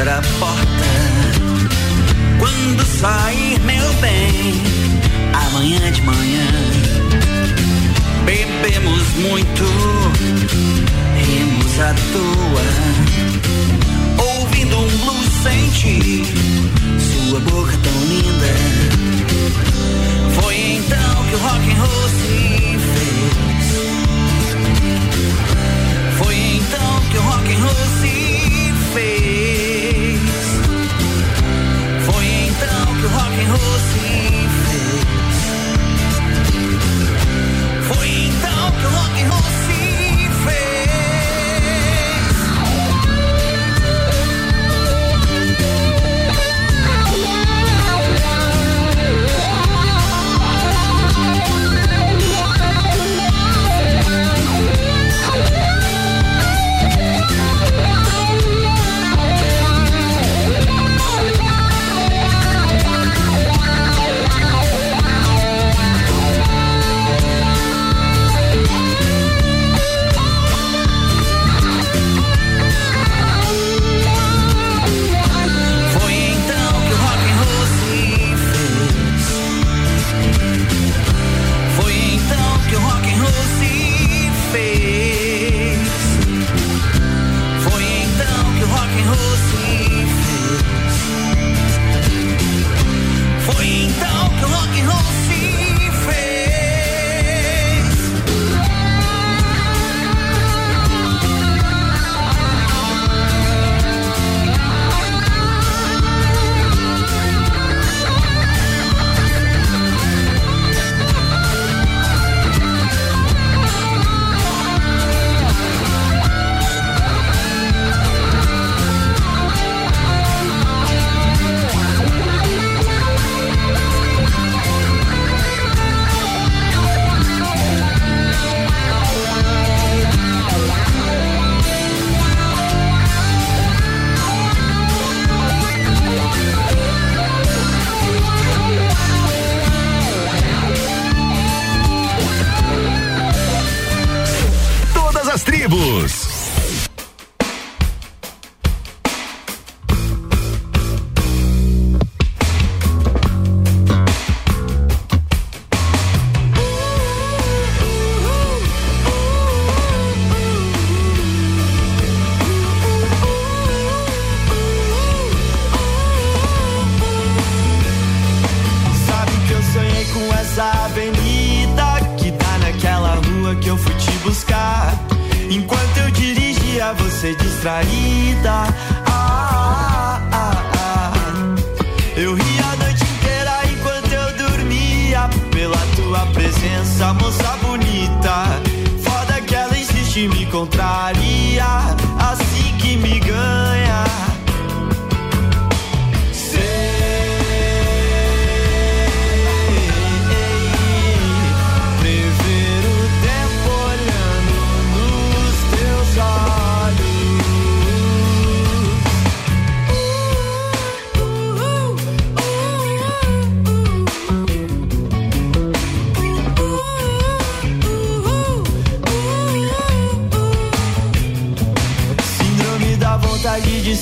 fechar a porta. Quando sair, meu bem, amanhã de manhã. Bebemos muito, rimos à toa. Ouvindo um blues sem ti, sua boca tão linda. Foi então que o rock and roll se home.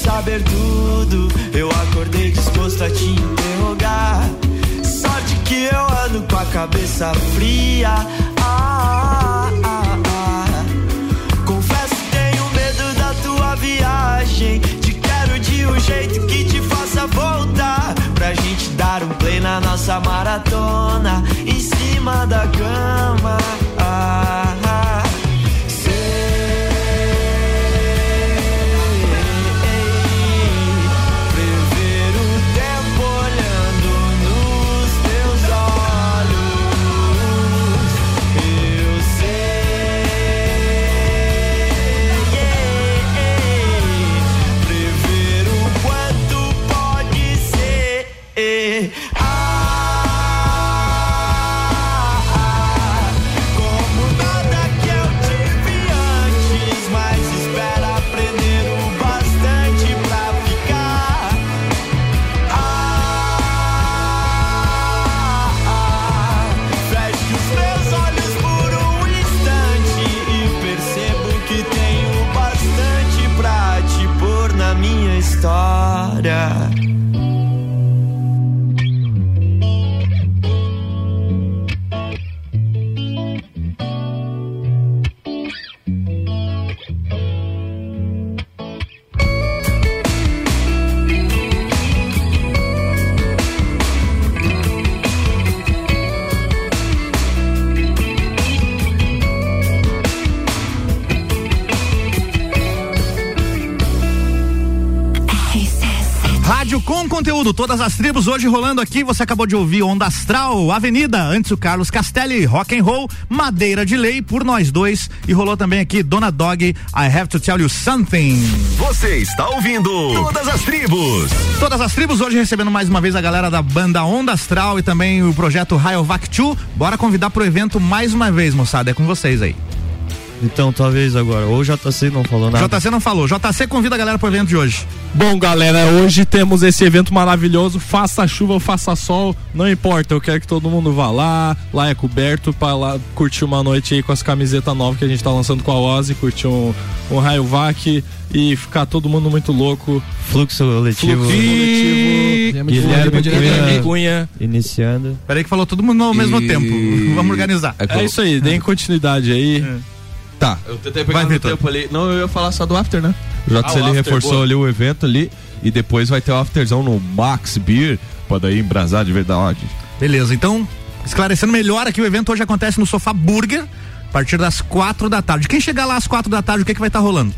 saber tudo, eu acordei disposto a te interrogar. Sorte que eu ando com a cabeça fria. Ah, ah, ah, ah. Confesso tenho medo da tua viagem. Te quero de um jeito que te faça voltar. Pra gente dar um play na nossa maratona em cima da cama. Todas as tribos hoje rolando aqui. Você acabou de ouvir Onda Astral, Avenida, antes o Carlos Castelli, Rock and Roll, Madeira de Lei por nós dois e rolou também aqui Dona Dog, I Have to Tell You Something. Você está ouvindo Todas as Tribos. Todas as tribos hoje recebendo mais uma vez a galera da banda Onda Astral e também o projeto Rayovac 2. Bora convidar pro evento mais uma vez, moçada. É com vocês aí. Então, talvez agora. Ou o JC não falou nada. JC não falou. JC convida a galera pro evento de hoje. Bom, galera, hoje temos esse evento maravilhoso. Faça chuva ou faça sol, não importa. Eu quero que todo mundo vá lá. Lá é coberto para lá curtir uma noite aí com as camisetas novas que a gente tá lançando com a Ozzy, curtir um, um raio vac e ficar todo mundo muito louco. Fluxo coletivo. Fluxo coletivo. Guilherme Guilherme Cunha. Iniciando. Peraí que falou todo mundo ao mesmo E- tempo. Vamos organizar. É isso aí, deem continuidade aí. Tá, eu tentei pegar Vai, no Vitor. tempo ali. Não, eu ia falar só do after, né? O Ah, JC o ele after, reforçou boa. ali o evento ali e depois vai ter o afterzão no Max Beer, pra daí embrasar de verdade. Beleza, então, esclarecendo melhor aqui, o evento hoje acontece no Sofá Burger, a partir das quatro da tarde. Quem chegar lá às quatro da tarde, o que, que vai estar rolando?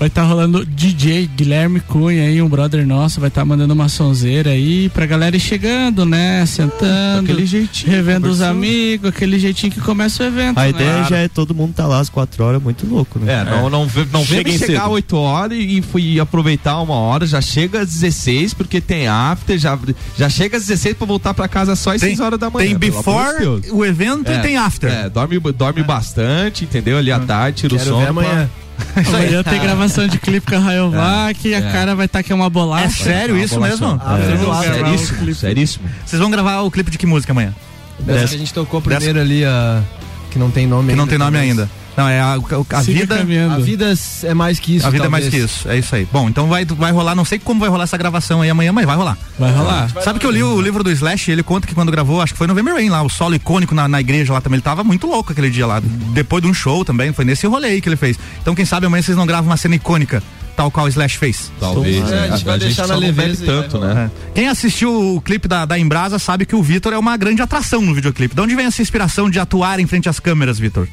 Vai estar rolando DJ Guilherme Cunha aí, um brother nosso, vai estar mandando uma sonzeira aí pra galera ir chegando, né? Sentando, aquele jeitinho, revendo os amigos, aquele jeitinho que começa o evento. A né? ideia já é todo mundo tá lá às quatro horas, muito louco, né? É, não, não, vê- não vem Cheguem chegar cedo. 8 horas e fui aproveitar uma hora, já chega às 16, porque tem after, já, já chega às 16 pra voltar pra casa só às Tem- 6 horas da manhã. Tem before o evento e É, tem after. É, dorme, dorme bastante, entendeu? Ali à tarde, tira o Quero som. ver amanhã. Amanhã tem gravação de clipe com a Rayovac e a é. cara vai estar que é uma bolacha. É sério Uma isso bolação. mesmo? Vocês é. vão gravar o Seríssimo, clipe. seríssimo. Vocês vão gravar o clipe de que música amanhã? Dessa que a gente tocou primeiro ali, a. Que não tem nome Que ainda. não tem nome talvez. ainda. Não, é a, a- a vida. caminhando. A vida é mais que isso. A vida é mais que talvez. isso, é isso aí. Bom, então vai, vai rolar, não sei como vai rolar essa gravação aí amanhã, mas vai rolar. Vai rolar. Sabe que eu li o livro do Slash, ele conta que quando gravou, acho que foi November Rain lá, o solo icônico na, na igreja lá também, ele tava muito louco aquele dia lá. Depois de um show também, foi nesse rolê aí que ele fez. Então quem sabe amanhã vocês não gravam uma cena icônica, tal qual o Slash fez. Talvez. É, a gente vai deixar só na leveza tanto, rolar. né? É. Quem assistiu o clipe da, da Embrasa sabe que o Vitor é uma grande atração no videoclipe. De onde vem essa inspiração de atuar em frente às câmeras, Vitor?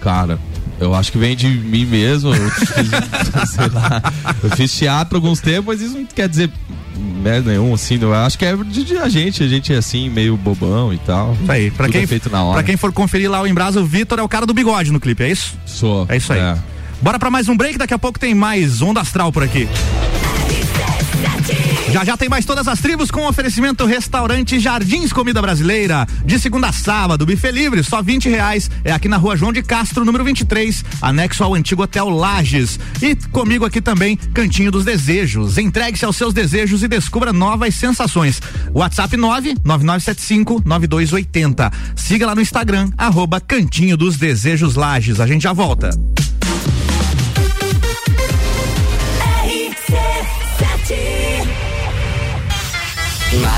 Cara, eu acho que vem de mim mesmo. Eu fiz, sei lá, eu fiz teatro alguns tempos, mas isso não quer dizer merda nenhum, assim. Eu acho que é de, de a gente, a gente é assim, meio bobão e tal. Isso aí. Pra Tudo quem, é feito na hora. pra quem for conferir lá o Embrasa, o Vitor é o cara do bigode no clipe, é isso? Sou. É isso aí. Bora pra mais um break, daqui a pouco tem mais Onda Astral por aqui. Já já tem mais todas as tribos com oferecimento restaurante Jardins Comida Brasileira. De segunda a sábado, buffet livre, só 20 reais. É aqui na rua João de Castro, número 23, anexo ao antigo Hotel Lages. E comigo aqui também, Cantinho dos Desejos. Entregue-se aos seus desejos e descubra novas sensações. WhatsApp 99975 9280. Siga lá no Instagram, arroba Cantinho dos Desejos Lages. A gente já volta. Imagens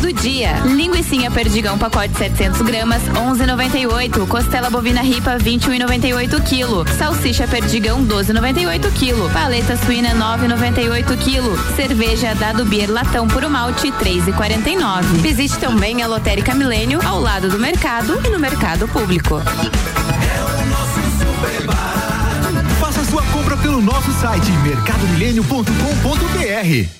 Do dia. Linguicinha perdigão pacote 700 gramas 11,98. Costela bovina ripa 21,98 quilo. Salsicha perdigão 12,98 quilo. Paleta suína 9,98 quilo. Cerveja Dado Beer latão puro malte 3,49. Visite também a Lotérica Milênio ao lado do mercado e no mercado público. Faça sua compra pelo nosso site mercadomilênio.com.br.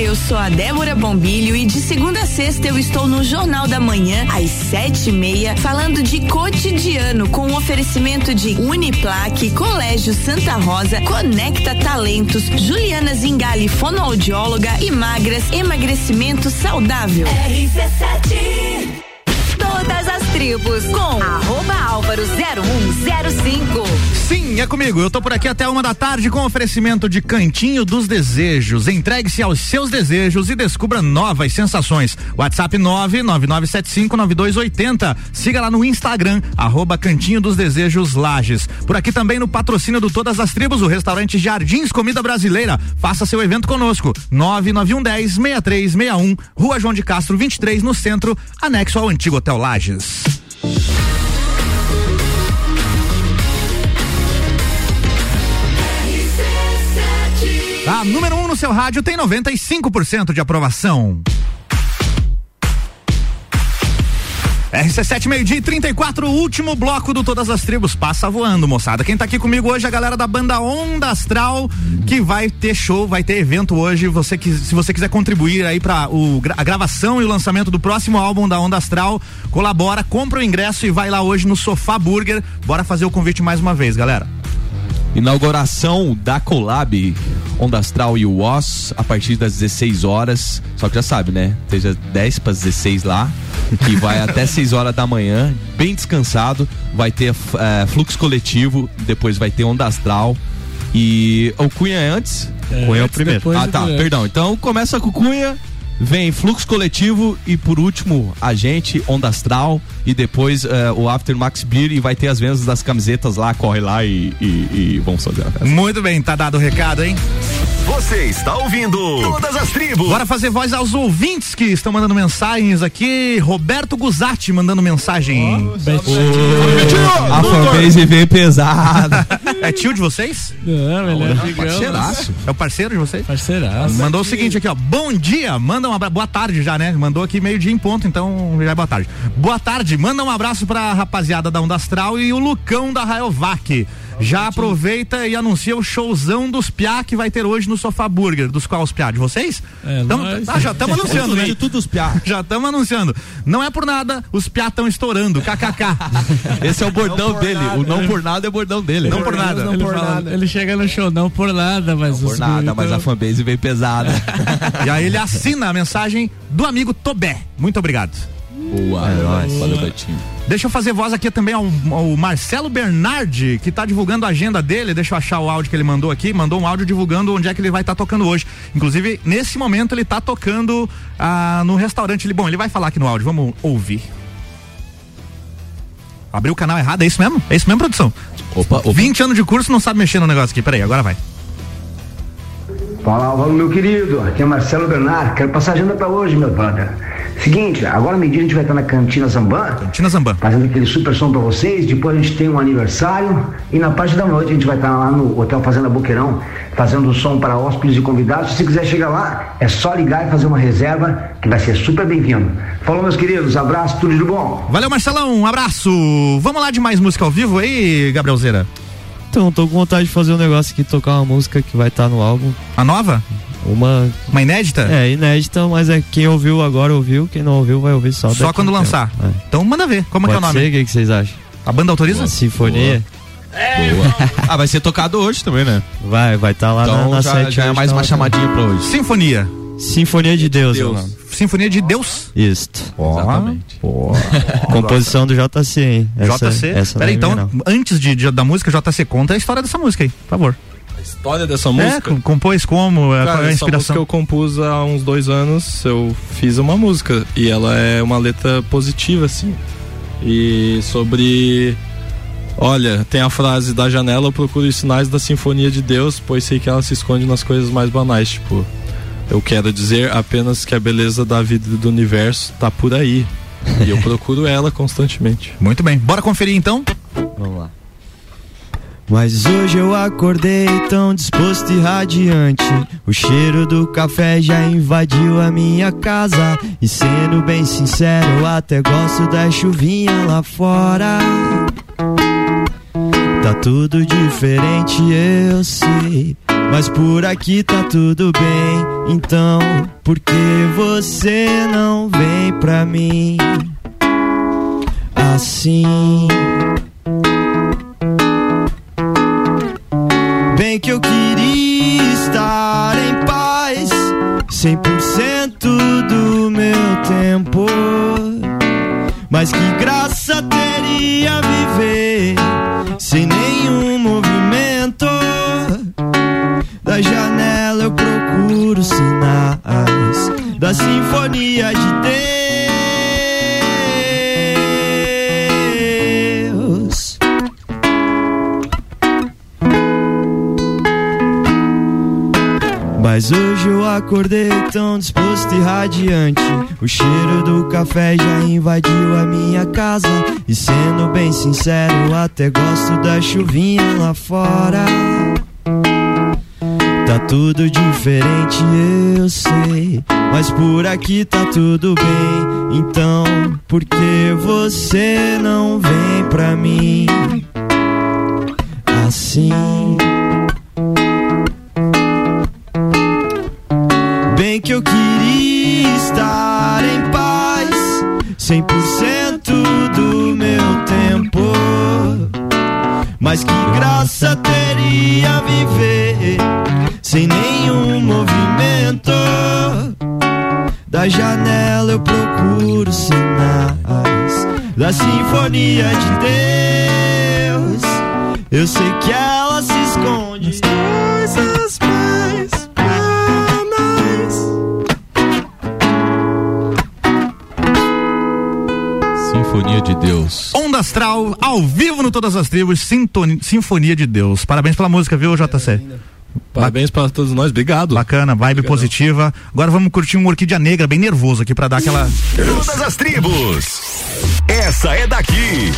Olá, eu sou a Débora Bombilho e de segunda a sexta eu estou no Jornal da Manhã, às sete e meia, falando de cotidiano com o oferecimento de Uniplaque, Colégio Santa Rosa, Conecta Talentos, Juliana Zingali, fonoaudióloga e magras, emagrecimento saudável. RC7 Todas as tribos com arroba álvaro 0105. Sim, é comigo. Eu tô por aqui até uma da tarde com oferecimento de Cantinho dos Desejos. Entregue-se aos seus desejos e descubra novas sensações. WhatsApp 999759280. Siga lá no Instagram, arroba Cantinho dos Desejos Lages. Por aqui também no patrocínio do Todas as Tribos, o restaurante Jardins Comida Brasileira. Faça seu evento conosco. 99110 6361, Rua João de Castro 23, no centro, anexo ao antigo Hotel Lages. A número 1 um no seu rádio tem 95% de aprovação. RC7 meio-dia e 34, último bloco do Todas as Tribos. Passa voando, moçada. Quem tá aqui comigo hoje é a galera da banda Onda Astral, que vai ter show, vai ter evento hoje. Você que, se você quiser contribuir aí para a gravação e o lançamento do próximo álbum da Onda Astral, colabora, compra o ingresso e vai lá hoje no Sofá Burger. Bora fazer o convite mais uma vez, galera. Inauguração da Collab Onda Astral e o Woz a partir das 16 horas. Só que já sabe, né? Esteja 10 para 16 lá, que vai até 6 horas da manhã, bem descansado. Vai ter eh, fluxo coletivo, depois vai ter Onda Astral. E o Cunha é antes? É, Cunha é o primeiro. Ah, tá, perdão. Então começa com o Cunha, vem fluxo coletivo e por último a gente, Onda Astral e depois eh, o After Max Beer e vai ter as vendas das camisetas lá, corre lá e, e, e vamos fazer a festa. Muito bem, tá dado o recado, hein? Você está ouvindo Todas as Tribos. Bora fazer voz aos ouvintes que estão mandando mensagens aqui. Roberto Guzatti mandando mensagem. A fanbase veio pesada. É tio de vocês? Não, ele é Não, amigão. parceiraço. É o parceiro de vocês? Parceiraço. Mandou o seguinte aqui, ó. Bom dia, manda um abraço. Boa tarde já, né? Mandou aqui meio-dia em ponto, então já é boa tarde. Boa tarde, manda um abraço pra rapaziada da Onda Astral e o Lucão da Rayovac. Já aproveita e anuncia o showzão dos Piá que vai ter hoje no Sofá Burger. Dos quais Piá? De vocês? É, Tamo- nós. ah, já estamos anunciando, né? Tudo os Piá. Já estamos anunciando. Não é por nada, os Piá estão estourando. KKK. Esse é o bordão por dele. nada. O não por nada é o bordão dele. Não por nada. ele, fala- ele chega no show, não por nada, mas Por os nada, mas a fanbase veio pesada. E aí ele assina a mensagem do amigo Tobé. Muito obrigado. Boa. Valeu, Betinho. Deixa eu fazer voz aqui também ao, ao Marcelo Bernardi, que tá divulgando a agenda dele. Deixa eu achar o áudio que ele mandou aqui. Mandou um áudio divulgando onde é que ele vai estar tocando hoje. Inclusive, nesse momento, ele tá tocando ah, no restaurante. Ele, bom, ele vai falar aqui no áudio. Vamos ouvir. Abriu o canal errado, é isso mesmo? É isso mesmo, produção? Opa, opa. 20 anos de curso não sabe mexer no negócio aqui. Peraí, agora vai. Fala, Álvaro, meu querido. Aqui é Marcelo Bernard. Quero passar a agenda pra hoje, meu brother. Seguinte, agora meio-dia a gente vai estar na Cantina Zamban. Cantina Zamban. Fazendo aquele super som pra vocês. Depois a gente tem um aniversário. E na parte da noite a gente vai estar lá no Hotel Fazenda Boqueirão, fazendo som para hóspedes e convidados. Se você quiser chegar lá, é só ligar e fazer uma reserva, que vai ser super bem-vindo. Falou, meus queridos. Abraço, tudo de bom. Valeu, Marcelão. Um abraço. Vamos lá de mais música ao vivo aí, Gabrielzeira? Então, tô com vontade de fazer um negócio aqui, tocar uma música que vai estar no álbum. A nova? Uma. Uma inédita? É, inédita, mas é quem ouviu agora ouviu, quem não ouviu vai ouvir só Só daqui quando lançar. É. Então manda ver. Como é que é o Pode nome? ser, o que, que vocês acham? A banda autoriza? Uma sinfonia. Boa. Ah, vai ser tocado hoje também, né? Vai, vai estar lá Então na, na já- sete já é mais tá uma lá chamadinha pra hoje. Sinfonia. Sinfonia de Deus, é o nome. Sinfonia de Deus? Isto. Exatamente. Composição do JC, hein? Essa- JC. essa Peraí, é então, minha, antes de, de- da música, JC, conta a história dessa música aí, por favor. A história dessa É, música. com- compôs como? é, Cara, qual é a essa inspiração? música eu compus há uns dois anos, eu fiz uma música e ela é uma letra positiva, assim. E sobre. Olha, tem a frase da janela, eu procuro os sinais da sinfonia de Deus, pois sei que ela se esconde nas coisas mais banais. Tipo, eu quero dizer apenas que a beleza da vida e do universo tá por aí. E eu procuro ela constantemente. Muito bem, bora conferir então? Vamos lá. Mas hoje eu acordei tão disposto e radiante. O cheiro do café já invadiu a minha casa. E sendo bem sincero, eu até gosto da chuvinha lá fora. Tá tudo diferente, eu sei. Mas por aqui tá tudo bem. Então, por que você não vem pra mim? Assim. Bem que eu queria estar em paz. 100% do meu tempo. Mas que graça teria viver Sem nenhum movimento? Da janela eu procuro sinais Da sinfonia de Deus Mas hoje eu acordei tão disposto e radiante. O cheiro do café já invadiu a minha casa. E sendo bem sincero, até gosto da chuvinha lá fora. Tá tudo diferente, eu sei. Mas por aqui tá tudo bem. Então, por que você não vem pra mim? Assim. Que eu queria estar em paz. 100% do meu tempo. Mas que graça teria viver Sem nenhum movimento? Da janela eu procuro sinais. Da sinfonia de Deus. Eu sei que ela se esconde. Nas coisas mais Sinfonia de Deus. Onda Astral, ao vivo no Todas as Tribos, Sintoni- Sinfonia de Deus. Parabéns pela música, viu, JC? Parabéns para todos nós, obrigado. Bacana, vibe positiva. Agora vamos curtir um Orquídea Negra bem nervoso aqui pra dar aquela. Todas as tribos. Essa é daqui.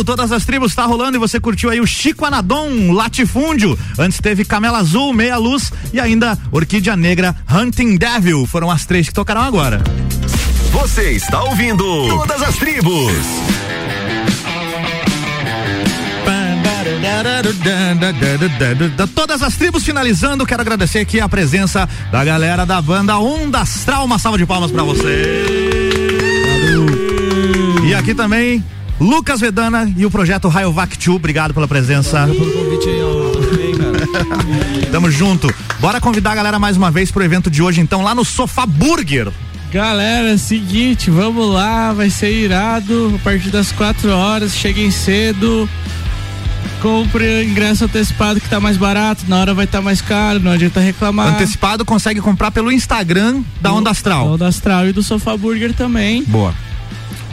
Conteúdo. Todas as tribos tá rolando e você curtiu aí o Chico Anadon, Latifúndio. Antes teve Camela Azul, Meia Luz e ainda Orquídea Negra, Hunting Devil. Foram as três que tocaram agora. Você está ouvindo Todas as Tribos. Todas as tribos finalizando, quero agradecer aqui a presença da galera da banda Onda Astral. Uma salva de palmas pra você. E aqui também, Lucas Vedana e o projeto Rayovac 2. Obrigado pela presença. Tamo junto. Bora convidar a galera mais uma vez pro evento de hoje, então, lá no Sofá Burger. Galera, é seguinte, vamos lá, vai ser irado a partir das 4 horas, cheguem cedo. Compre o ingresso antecipado que tá mais barato, na hora vai estar tá mais caro, não adianta reclamar. Antecipado consegue comprar pelo Instagram da Onda Astral. Da Onda Astral e do Sofá Burger também. Boa.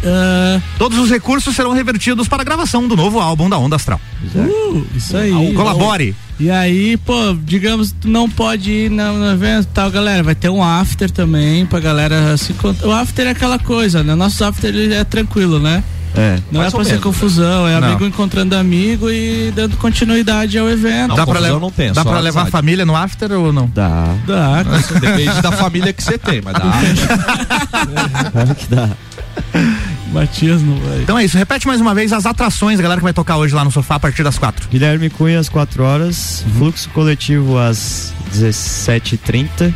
Uh, Todos os recursos serão revertidos para a gravação do novo álbum da Onda Astral. Uh, isso aí. Colabore. E aí, pô, digamos, tu não pode ir no, no evento tal, galera. Vai ter um after também pra galera se encontrar. O after é aquela coisa, né? Nosso after ele é tranquilo, né? É. Não é pra ser confusão, é Não. amigo encontrando amigo e dando continuidade ao evento. dá pra, le- tem, dá pra levar a família no after ou não? Dá. Dá. Depende da família que você tem, mas dá. Claro que dá. Matias não vai. Então é isso, repete mais uma vez as atrações, galera, que vai tocar hoje lá no sofá a partir das quatro. Guilherme Cunha às 4 horas, Fluxo Coletivo às 17h30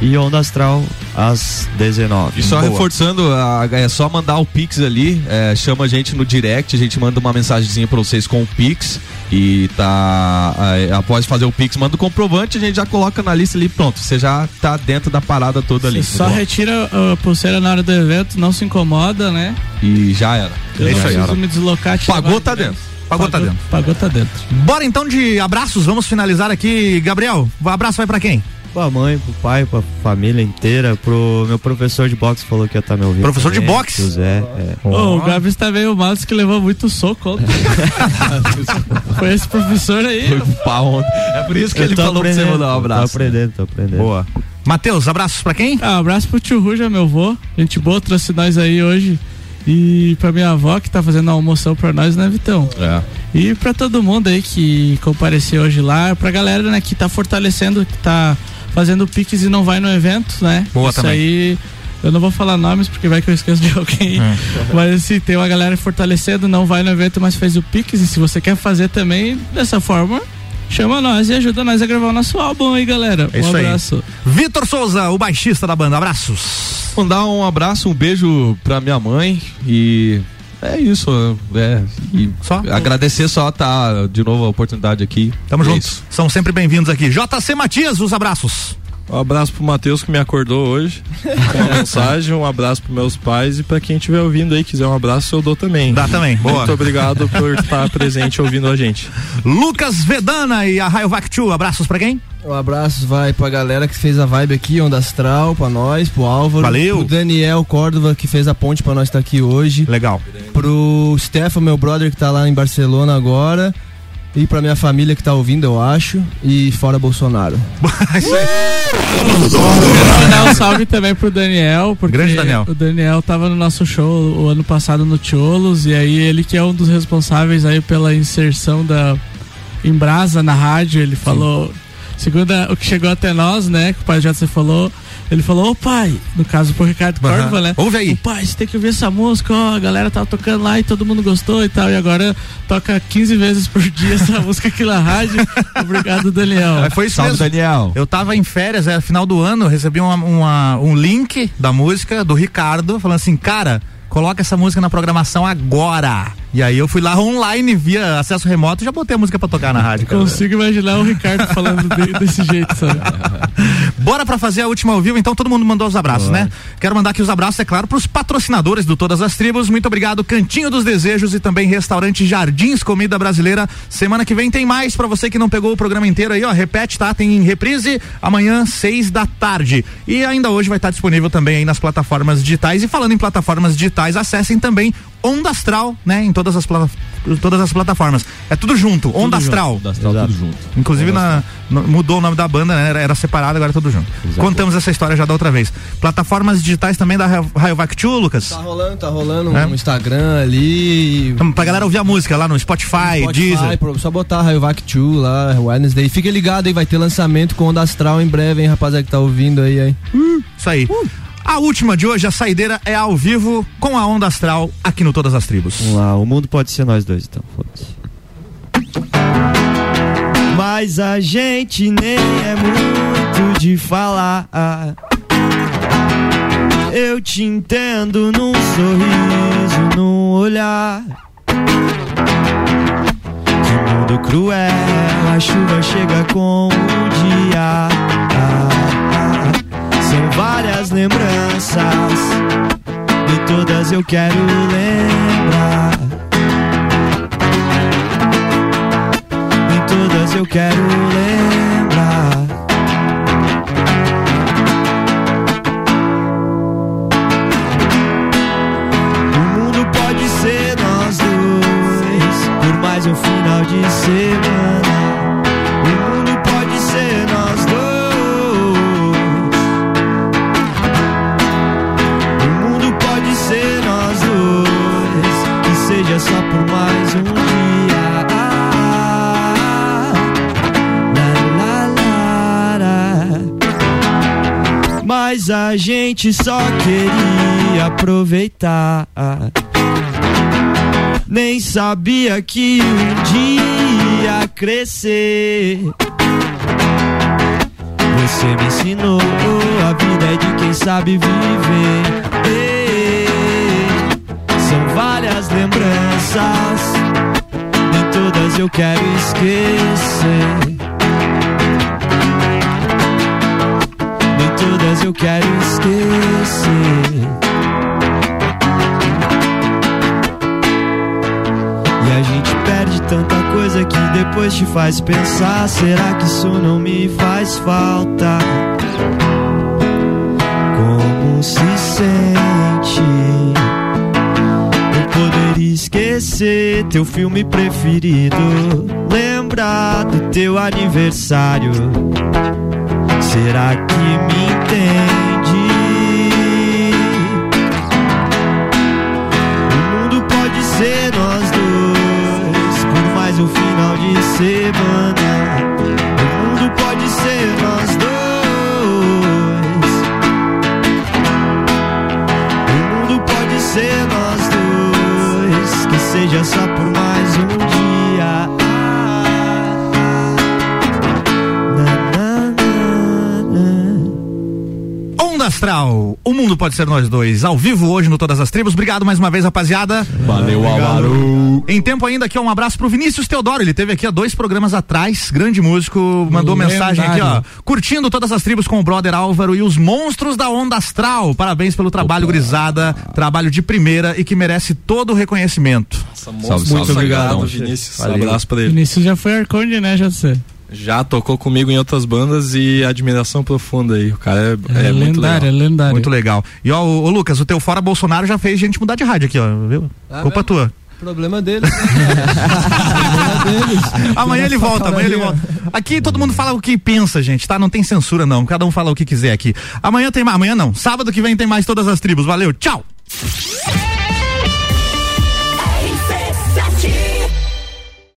e Onda Astral às 19 E só Boa. reforçando, a- é só mandar o Pix ali, é, chama a gente no direct, a gente manda uma mensagenzinha pra vocês com o Pix e tá. é, após fazer o Pix, manda o comprovante, a gente já coloca na lista ali, pronto. Você já tá dentro da parada toda ali. Você só retira a pulseira na hora do evento, não se incomoda, né? E já era. Eu É isso aí. me deslocar. te Pagou, levar tá de dentro. Pagou, tá dentro. Pagou, tá dentro. Bora então de abraços, vamos finalizar aqui. Gabriel, o abraço vai pra quem? Pra mãe, pro pai, pra família inteira, pro meu professor de boxe falou que ia estar me ouvindo. Professor de também, boxe? José, é. Ô, o Gabs tá meio mal, disse que levou muito soco. Foi esse professor aí. Foi um pau ontem. É por isso que Eu ele falou pra você aprendendo, mandar um abraço. Tô aprendendo, tô aprendendo. Boa. Matheus, abraços pra quem? Ah, abraço pro tio Ruja, meu avô. Gente boa, trouxe nós aí hoje. E pra minha avó que tá fazendo a almoção pra nós, né, Vitão? É. E pra todo mundo aí que compareceu hoje lá, pra galera, né, que tá fortalecendo, que tá fazendo piques e não vai no evento, né? Boa Isso também. aí, eu não vou falar nomes porque vai que eu esqueço de alguém. É. Mas assim, tem uma galera fortalecendo, não vai no evento, mas fez o piques. E se você quer fazer também dessa forma, chama nós e ajuda nós a gravar o nosso álbum aí, galera. É um abraço. Vitor Souza, o baixista da banda, abraços. Mandar um abraço, um beijo pra minha mãe e é isso. É, e Só? agradecer só tá de novo a oportunidade aqui. Tamo É juntos. São sempre bem-vindos aqui. JC Matias, os abraços. Um abraço pro Matheus que me acordou hoje com a mensagem, um abraço pros meus pais e pra quem estiver ouvindo aí, quiser um abraço, eu dou também. Dá também, boa. Muito obrigado por estar presente ouvindo a gente. Lucas Vedana e a Rayovac 2, abraços pra quem? Um abraço vai pra galera que fez a vibe aqui, Onda Astral, pra nós, pro Álvaro. Valeu. Pro Daniel Córdova que fez a ponte pra nós estar aqui hoje. Legal. Pro Stefan, meu brother que tá lá em Barcelona agora. E pra minha família que tá ouvindo, eu acho. E fora Bolsonaro. Isso aí. Quero mandar um salve também pro Daniel, porque Grande Daniel. o Daniel tava no nosso show o ano passado no Tiolos, e aí ele que é um dos responsáveis aí pela inserção da Embrasa na rádio, ele falou, segundo a- o que chegou até nós, né, que o pai JC falou, ele falou, ô pai, no caso pro Ricardo. Córdova, né? Ouve aí. Ô pai, você tem que ouvir essa música, ó, a galera tava tocando lá e todo mundo gostou e tal, e agora toca 15 vezes por dia essa música aqui na rádio. Obrigado, Daniel. É, Foi isso Salve, mesmo. Daniel. Eu tava em férias, era final do ano, eu recebi uma- uma- um link da música do Ricardo, falando assim, cara, coloca essa música na programação agora. E aí eu fui lá online via acesso remoto e já botei a música pra tocar na rádio. cara. Consigo imaginar o Ricardo falando de- desse jeito, sabe? Bora pra fazer a última ao vivo, então todo mundo mandou os abraços, né? Quero mandar aqui os abraços, é claro, pros patrocinadores do Todas as Tribos. Muito obrigado, Cantinho dos Desejos e também Restaurante Jardins Comida Brasileira. Semana que vem tem mais pra você que não pegou o programa inteiro aí, ó. Repete, tá? Tem em reprise amanhã, seis da tarde. E ainda hoje vai estar disponível também aí nas plataformas digitais. E falando em plataformas digitais, acessem também Onda Astral, né? Em todas as, plata- todas as plataformas. É tudo junto, Onda Astral. Onda Astral, tudo junto. Inclusive na, no- mudou o nome da banda, né? Era, era separado, agora é tudo junto. Contamos essa história já da outra vez. Plataformas digitais também da Rayovac Tchu, Lucas? Tá rolando, tá rolando É. no Instagram ali. Então, pra galera ouvir a música lá no Spotify, Spotify, Deezer. pro- só botar Rayovac 2 lá, Wednesday. Fica ligado aí, vai ter lançamento com Onda Astral em breve, hein, rapaziada que tá ouvindo aí, aí. Isso aí. A última de hoje, a saideira é ao vivo com a Onda Astral aqui no Todas as Tribos. Vamos lá, o mundo pode ser nós dois, então. Mas a gente nem é muito de falar. Eu te entendo num sorriso, num olhar. Que mundo cruel, a chuva chega com o dia. São várias lembranças, e todas eu quero lembrar. Em todas eu quero lembrar. O mundo pode ser nós dois por mais um final de semana. Por mais um dia. La, la, la. Mas a gente só queria aproveitar. Nem sabia que um dia crescer. Você me ensinou a vida é de quem sabe viver. Ei, São várias lembranças, nem todas eu quero esquecer. Nem todas eu quero esquecer. E a gente perde tanta coisa que depois te faz pensar: será que isso não me faz falta? Como se sente? Esquecer teu filme preferido, lembrar do teu aniversário. Será que me entende? O mundo pode ser nós dois por mais um final de semana. O mundo pode ser seja só por mais um Astral, o mundo pode ser nós dois, ao vivo hoje no Todas as Tribos. Obrigado mais uma vez, rapaziada. Valeu, Álvaro. Em tempo ainda aqui, ó, um abraço pro Vinícius Teodoro. Ele teve aqui há dois programas atrás, grande músico, mandou Lendário. mensagem aqui, ó. Curtindo Todas as Tribos com o brother Álvaro e os monstros da Onda Astral. Parabéns pelo trabalho, gurizada. Trabalho de primeira e que merece todo o reconhecimento. Salve, Muito obrigado, Vinícius. Valeu. Abraço pra ele. Vinícius já foi Arconde, né, JC? Já tocou comigo em outras bandas e admiração profunda aí. O cara é, é muito legal. lendário, é lendário. Muito legal. E ó, ô, ô, Lucas, o teu fora Bolsonaro já fez gente mudar de rádio aqui, ó, viu? Ah, Culpa mesmo? tua. Problema deles. Amanhã ele volta, amanhã ele volta. Aqui todo mundo fala o que pensa, gente, tá? Não tem censura não, cada um fala o que quiser aqui. Amanhã tem mais, amanhã não, sábado que vem tem mais todas as tribos. Valeu, tchau!